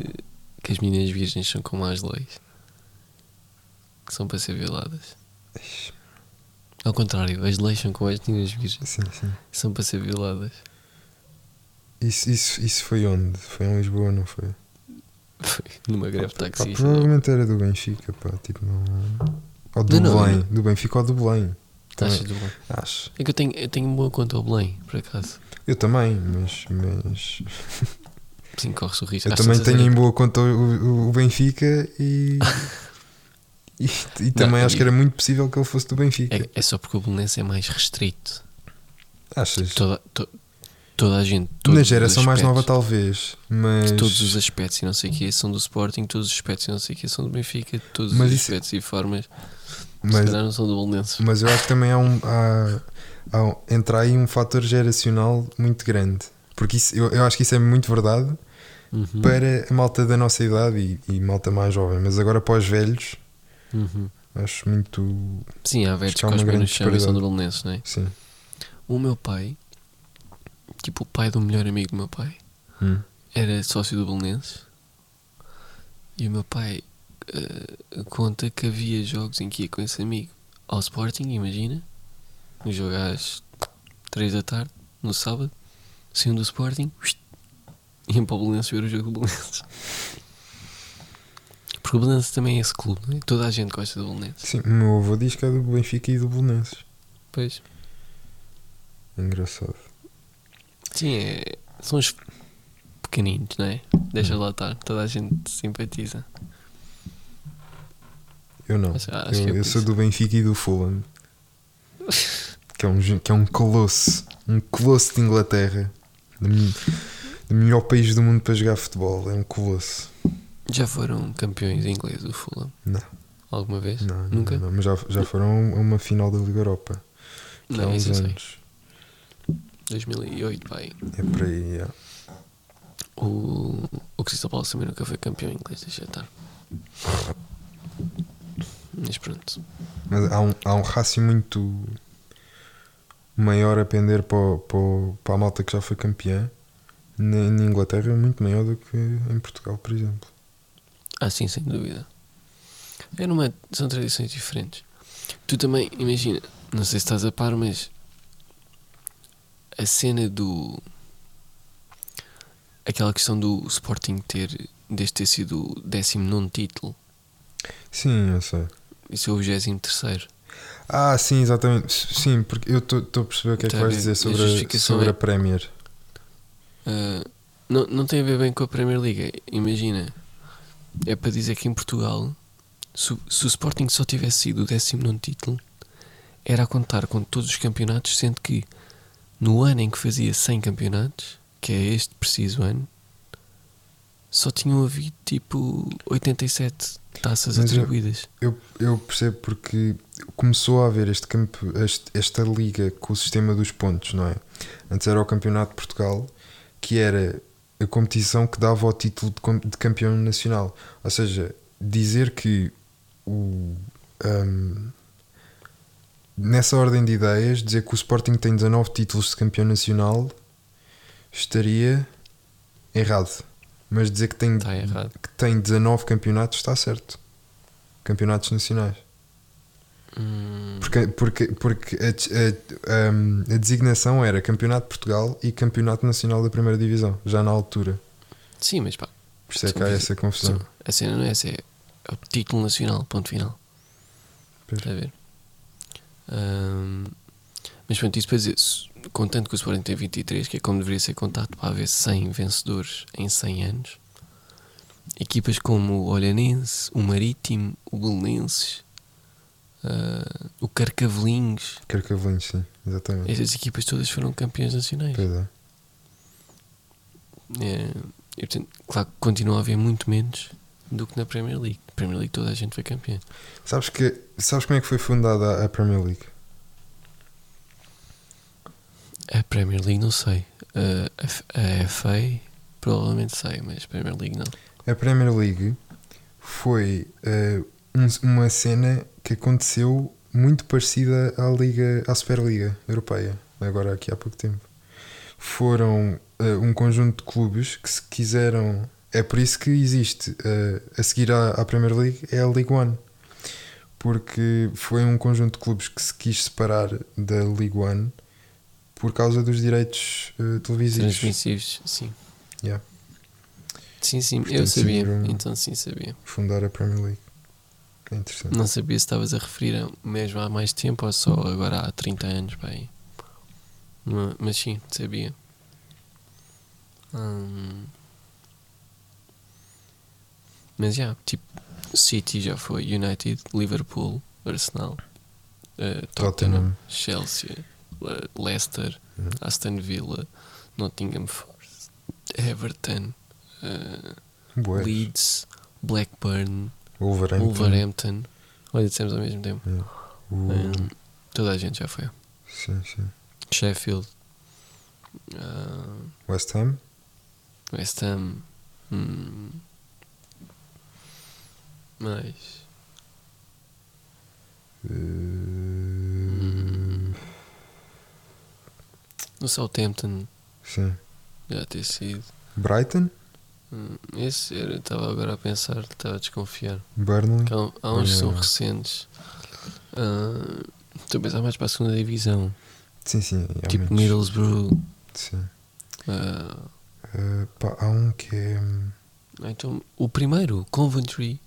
que as meninas virgens são como as leis? Que são para ser violadas? Ao contrário, as leis são como as meninas virgens, Sim, sim. são para ser violadas. Isso, isso, isso foi onde? Foi em Lisboa, não foi? Foi numa greve taxista. provavelmente era do Benfica, pá. Tipo, não. Ou do Não, Belém. não. Do Benfica ou do Belém. Achas Também, do bem? acho. É que eu tenho, eu tenho uma boa conta ao Belém, por acaso. Eu também, mas. mas Sim, corre-se o risco. eu Às também tenho em boa conta o, o- o Benfica e. e, e também Não, acho e- que era muito possível que ele fosse do Benfica. é, é só porque o Belenense é mais restrito. Achas? Toda, to- toda a gente. Na geração mais nova, aspectos- talvez. Mas. Todos os aspectos e não sei o que são do Sporting, todos os aspectos e não sei o que são do Benfica, todos Mas os isso- aspectos e formas, mas, não são do Belenenses. mas eu acho que também há um. Há, há- entra aí um fator geracional muito grande. Porque isso, eu, eu acho que isso é muito verdade Uhum, para a malta da nossa idade e, e malta mais jovem. Mas agora para os velhos, uhum. acho muito. Sim, há velhos que cospem no chão e são não é? Sim. O meu pai, tipo o pai do melhor amigo do meu pai, Hum. era sócio do Belenenses e o meu pai eh, conta que havia jogos em que ia com esse amigo ao Sporting, imagina, um jogo às 3 da tarde, no sábado, saíam do Sporting, iam para o Belenenses ver o jogo do Belenenses. Porque o Belenenses também é esse clube, não é? toda a gente gosta do Belenenses. Sim, o meu avô diz que é do Benfica e do Belenenses. Pois. Engraçado. Sim, é, são os pequeninos, não é? Deixa lá estar, toda a gente simpatiza. Eu não. Eu é eu por sou do Benfica e do Fulham. que, é um, que é um colosso. Um colosso de Inglaterra. Minha, do melhor país do mundo para jogar futebol. É um colosso. Já foram campeões ingleses do Fulham? Não. Alguma vez? Não, Nunca? Não, não, mas já, já foram a uma final da Liga Europa. Que há Não, uns isso eu sei. anos. 2008, pai. É por aí, yeah. O, o Crystal Palace também nunca foi campeão inglês, deixa estar. Mas pronto. Mas há um, há um rácio muito maior a pender para, para, para a malta que já foi campeã na, na Inglaterra, é muito maior do que em Portugal, por exemplo. Ah, sim, sem dúvida. É numa, são tradições diferentes. Tu também, imagina, não sei se estás a par, mas a cena do. aquela questão do Sporting ter, desde ter sido o 19 título, Sim, eu sei. isso é o 23. Ah, sim, exatamente. Sim, porque eu estou a perceber o que é que Tá vais dizer sobre, a, sobre é- a Premier. Ah, não, não tem a ver bem com a Premier League. Imagina, é para dizer que em Portugal, se, o- se o Sporting só tivesse sido o 19 título, era a contar com todos os campeonatos, sendo que no ano em que fazia 100 campeonatos, que é este preciso ano, só tinham havido tipo 87 taças Mas eu- atribuídas. Eu, eu percebo porque começou a haver este campo, este- esta liga com o sistema dos pontos, não é? Antes era o Campeonato de Portugal, que era a competição que dava o título de, campeão nacional. Ou seja, dizer que o, ahm, nessa ordem de ideias, dizer que o Sporting tem 19 títulos de campeão nacional estaria errado. Mas dizer que tem, que tem 19 campeonatos está certo. Campeonatos nacionais. Hum, Porque, porque, porque a, a- a designação era Campeonato de Portugal e Campeonato Nacional da Primeira Divisão, já na altura. sim, mas pá, Por isso é que há essa confusão. são- a cena não é essa, é, o título nacional, ponto final. Está a ver? Ahm, mas pronto, isso para dizer, contando que o Sporting tem 23, que é como deveria ser contado para haver 100 vencedores em 100 anos, equipas como o Olhanense, o Marítimo, o Belenenses, ah, o Carcavelinhos, Carcavelinhos, sim, exatamente. essas equipas todas foram campeões nacionais. Pois é. É, e, portanto, claro que continua a haver muito menos do que na Premier League. Na Premier League toda a gente foi campeã. Sabes, que, sabes como é que foi fundada a- Premier League? A Premier League não sei. A, a, a FA provavelmente sei, mas a Premier League não. A Premier League foi eh, um- uma cena que aconteceu muito parecida à Liga, à Superliga Europeia, agora aqui há pouco tempo. Foram eh, um conjunto de clubes que se quiseram. É por isso que existe eh, a seguir à, à Premier League é a League One. Porque foi um conjunto de clubes que se quis separar da League One por causa dos direitos eh, televisivos. Transmissivos, sim. Yeah. Sim, sim, eu Portanto, sabia. seguiram- Então sim, sabia. Fundar a Premier League. É interessante. Não sabia se estavas a referir a mesmo há mais tempo ou só agora há 30 anos, bem. Ma- Mas sim, sabia. Hum. Mas já, tipo, City já foi, United, Liverpool, Arsenal, eh, Tottenham, Tottenham. Chelsea, Le- Leicester, Uhum. Aston Villa, Nottingham Forest, Everton, Bué. Leeds, Blackburn, Wolverhampton. Wolverhampton. Olha, dissemos ao mesmo tempo. O- Hum, toda a gente já foi. Sim, sim. Sheffield, ah, West Ham. West Ham, hum, mais eh, no Southampton Sim. já ter sido. Brighton. Hum, esse era, estava agora a pensar, estava a desconfiar. Burnley. Há, há uns que são recentes. Ah, Estou a pensar mais para a segunda divisão. Sim, sim. há tipo muitos. Middlesbrough. Sim. ah, Eh, pá, há um que é. hum, então, o primeiro, Coventry.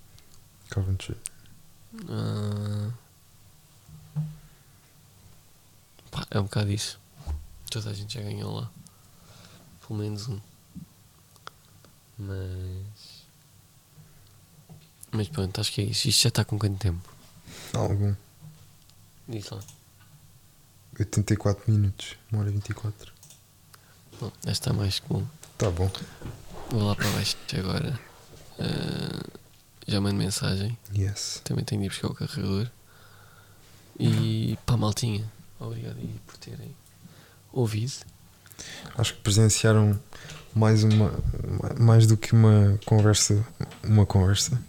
Coventry. Pá, é um bocado isso. Toda a gente já ganhou lá. Pelo menos um. Mas. Mas pronto, acho que é isso. Isto já está com quanto tempo? Algum. Diz lá. 84 minutos. Uma hora e 24. Bom, já está mais que bom. Tá bom. Vou lá para baixo agora. Ah, já mando mensagem. Yes. Também tenho de ir buscar o carregador. E pá, maltinha. Obrigado aí por terem ouvido. Acho que presenciaram mais uma mais do que uma conversa uma conversa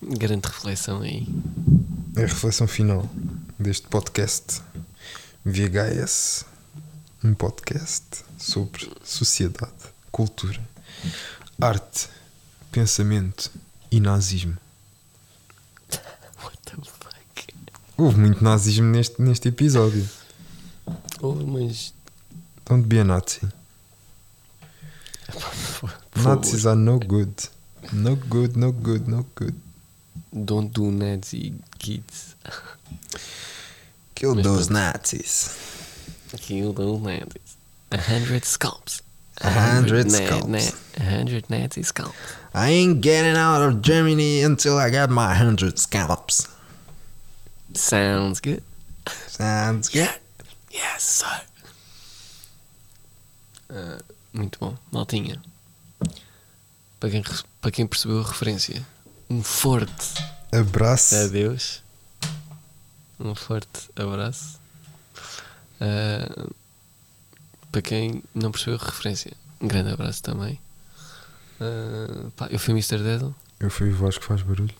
Grande reflexão aí. é a reflexão final deste podcast VHS um podcast sobre sociedade cultura arte pensamento e nazismo What the fuck? houve muito nazismo neste, neste episódio Oh, mas. don't be a nazi nazis are no good no good no good no good Don't do Nazi kids. kill those nazis Kill those Nazis. A hundred scalps. A hundred na- scalps. na- a hundred Nazi scalps. I ain't getting out of Germany until I got my hundred scalps. Sounds good. Sounds good. Yes, sir. Ah, muito bom. Maltinha. Para quem, para quem percebeu a referência, um forte Abraço. adeus. Um forte abraço. Ah, para quem não percebeu a referência, um grande abraço também. Ah, pá, eu fui Mr. Deadle Eu fui o voz que faz barulho.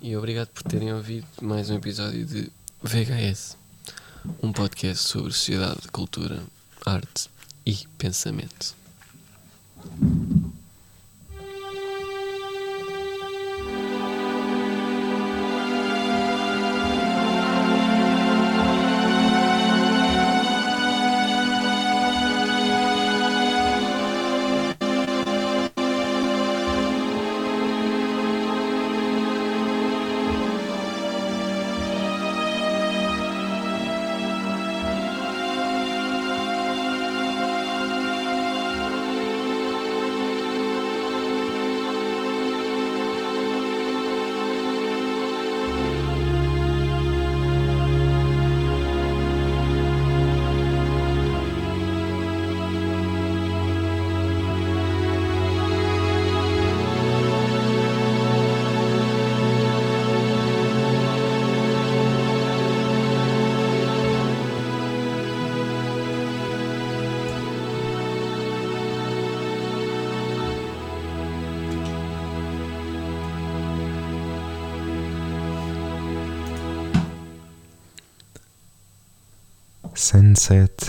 e obrigado por terem ouvido mais um episódio de VHS, um podcast sobre sociedade, cultura, arte e pensamento. Sunset Jingle.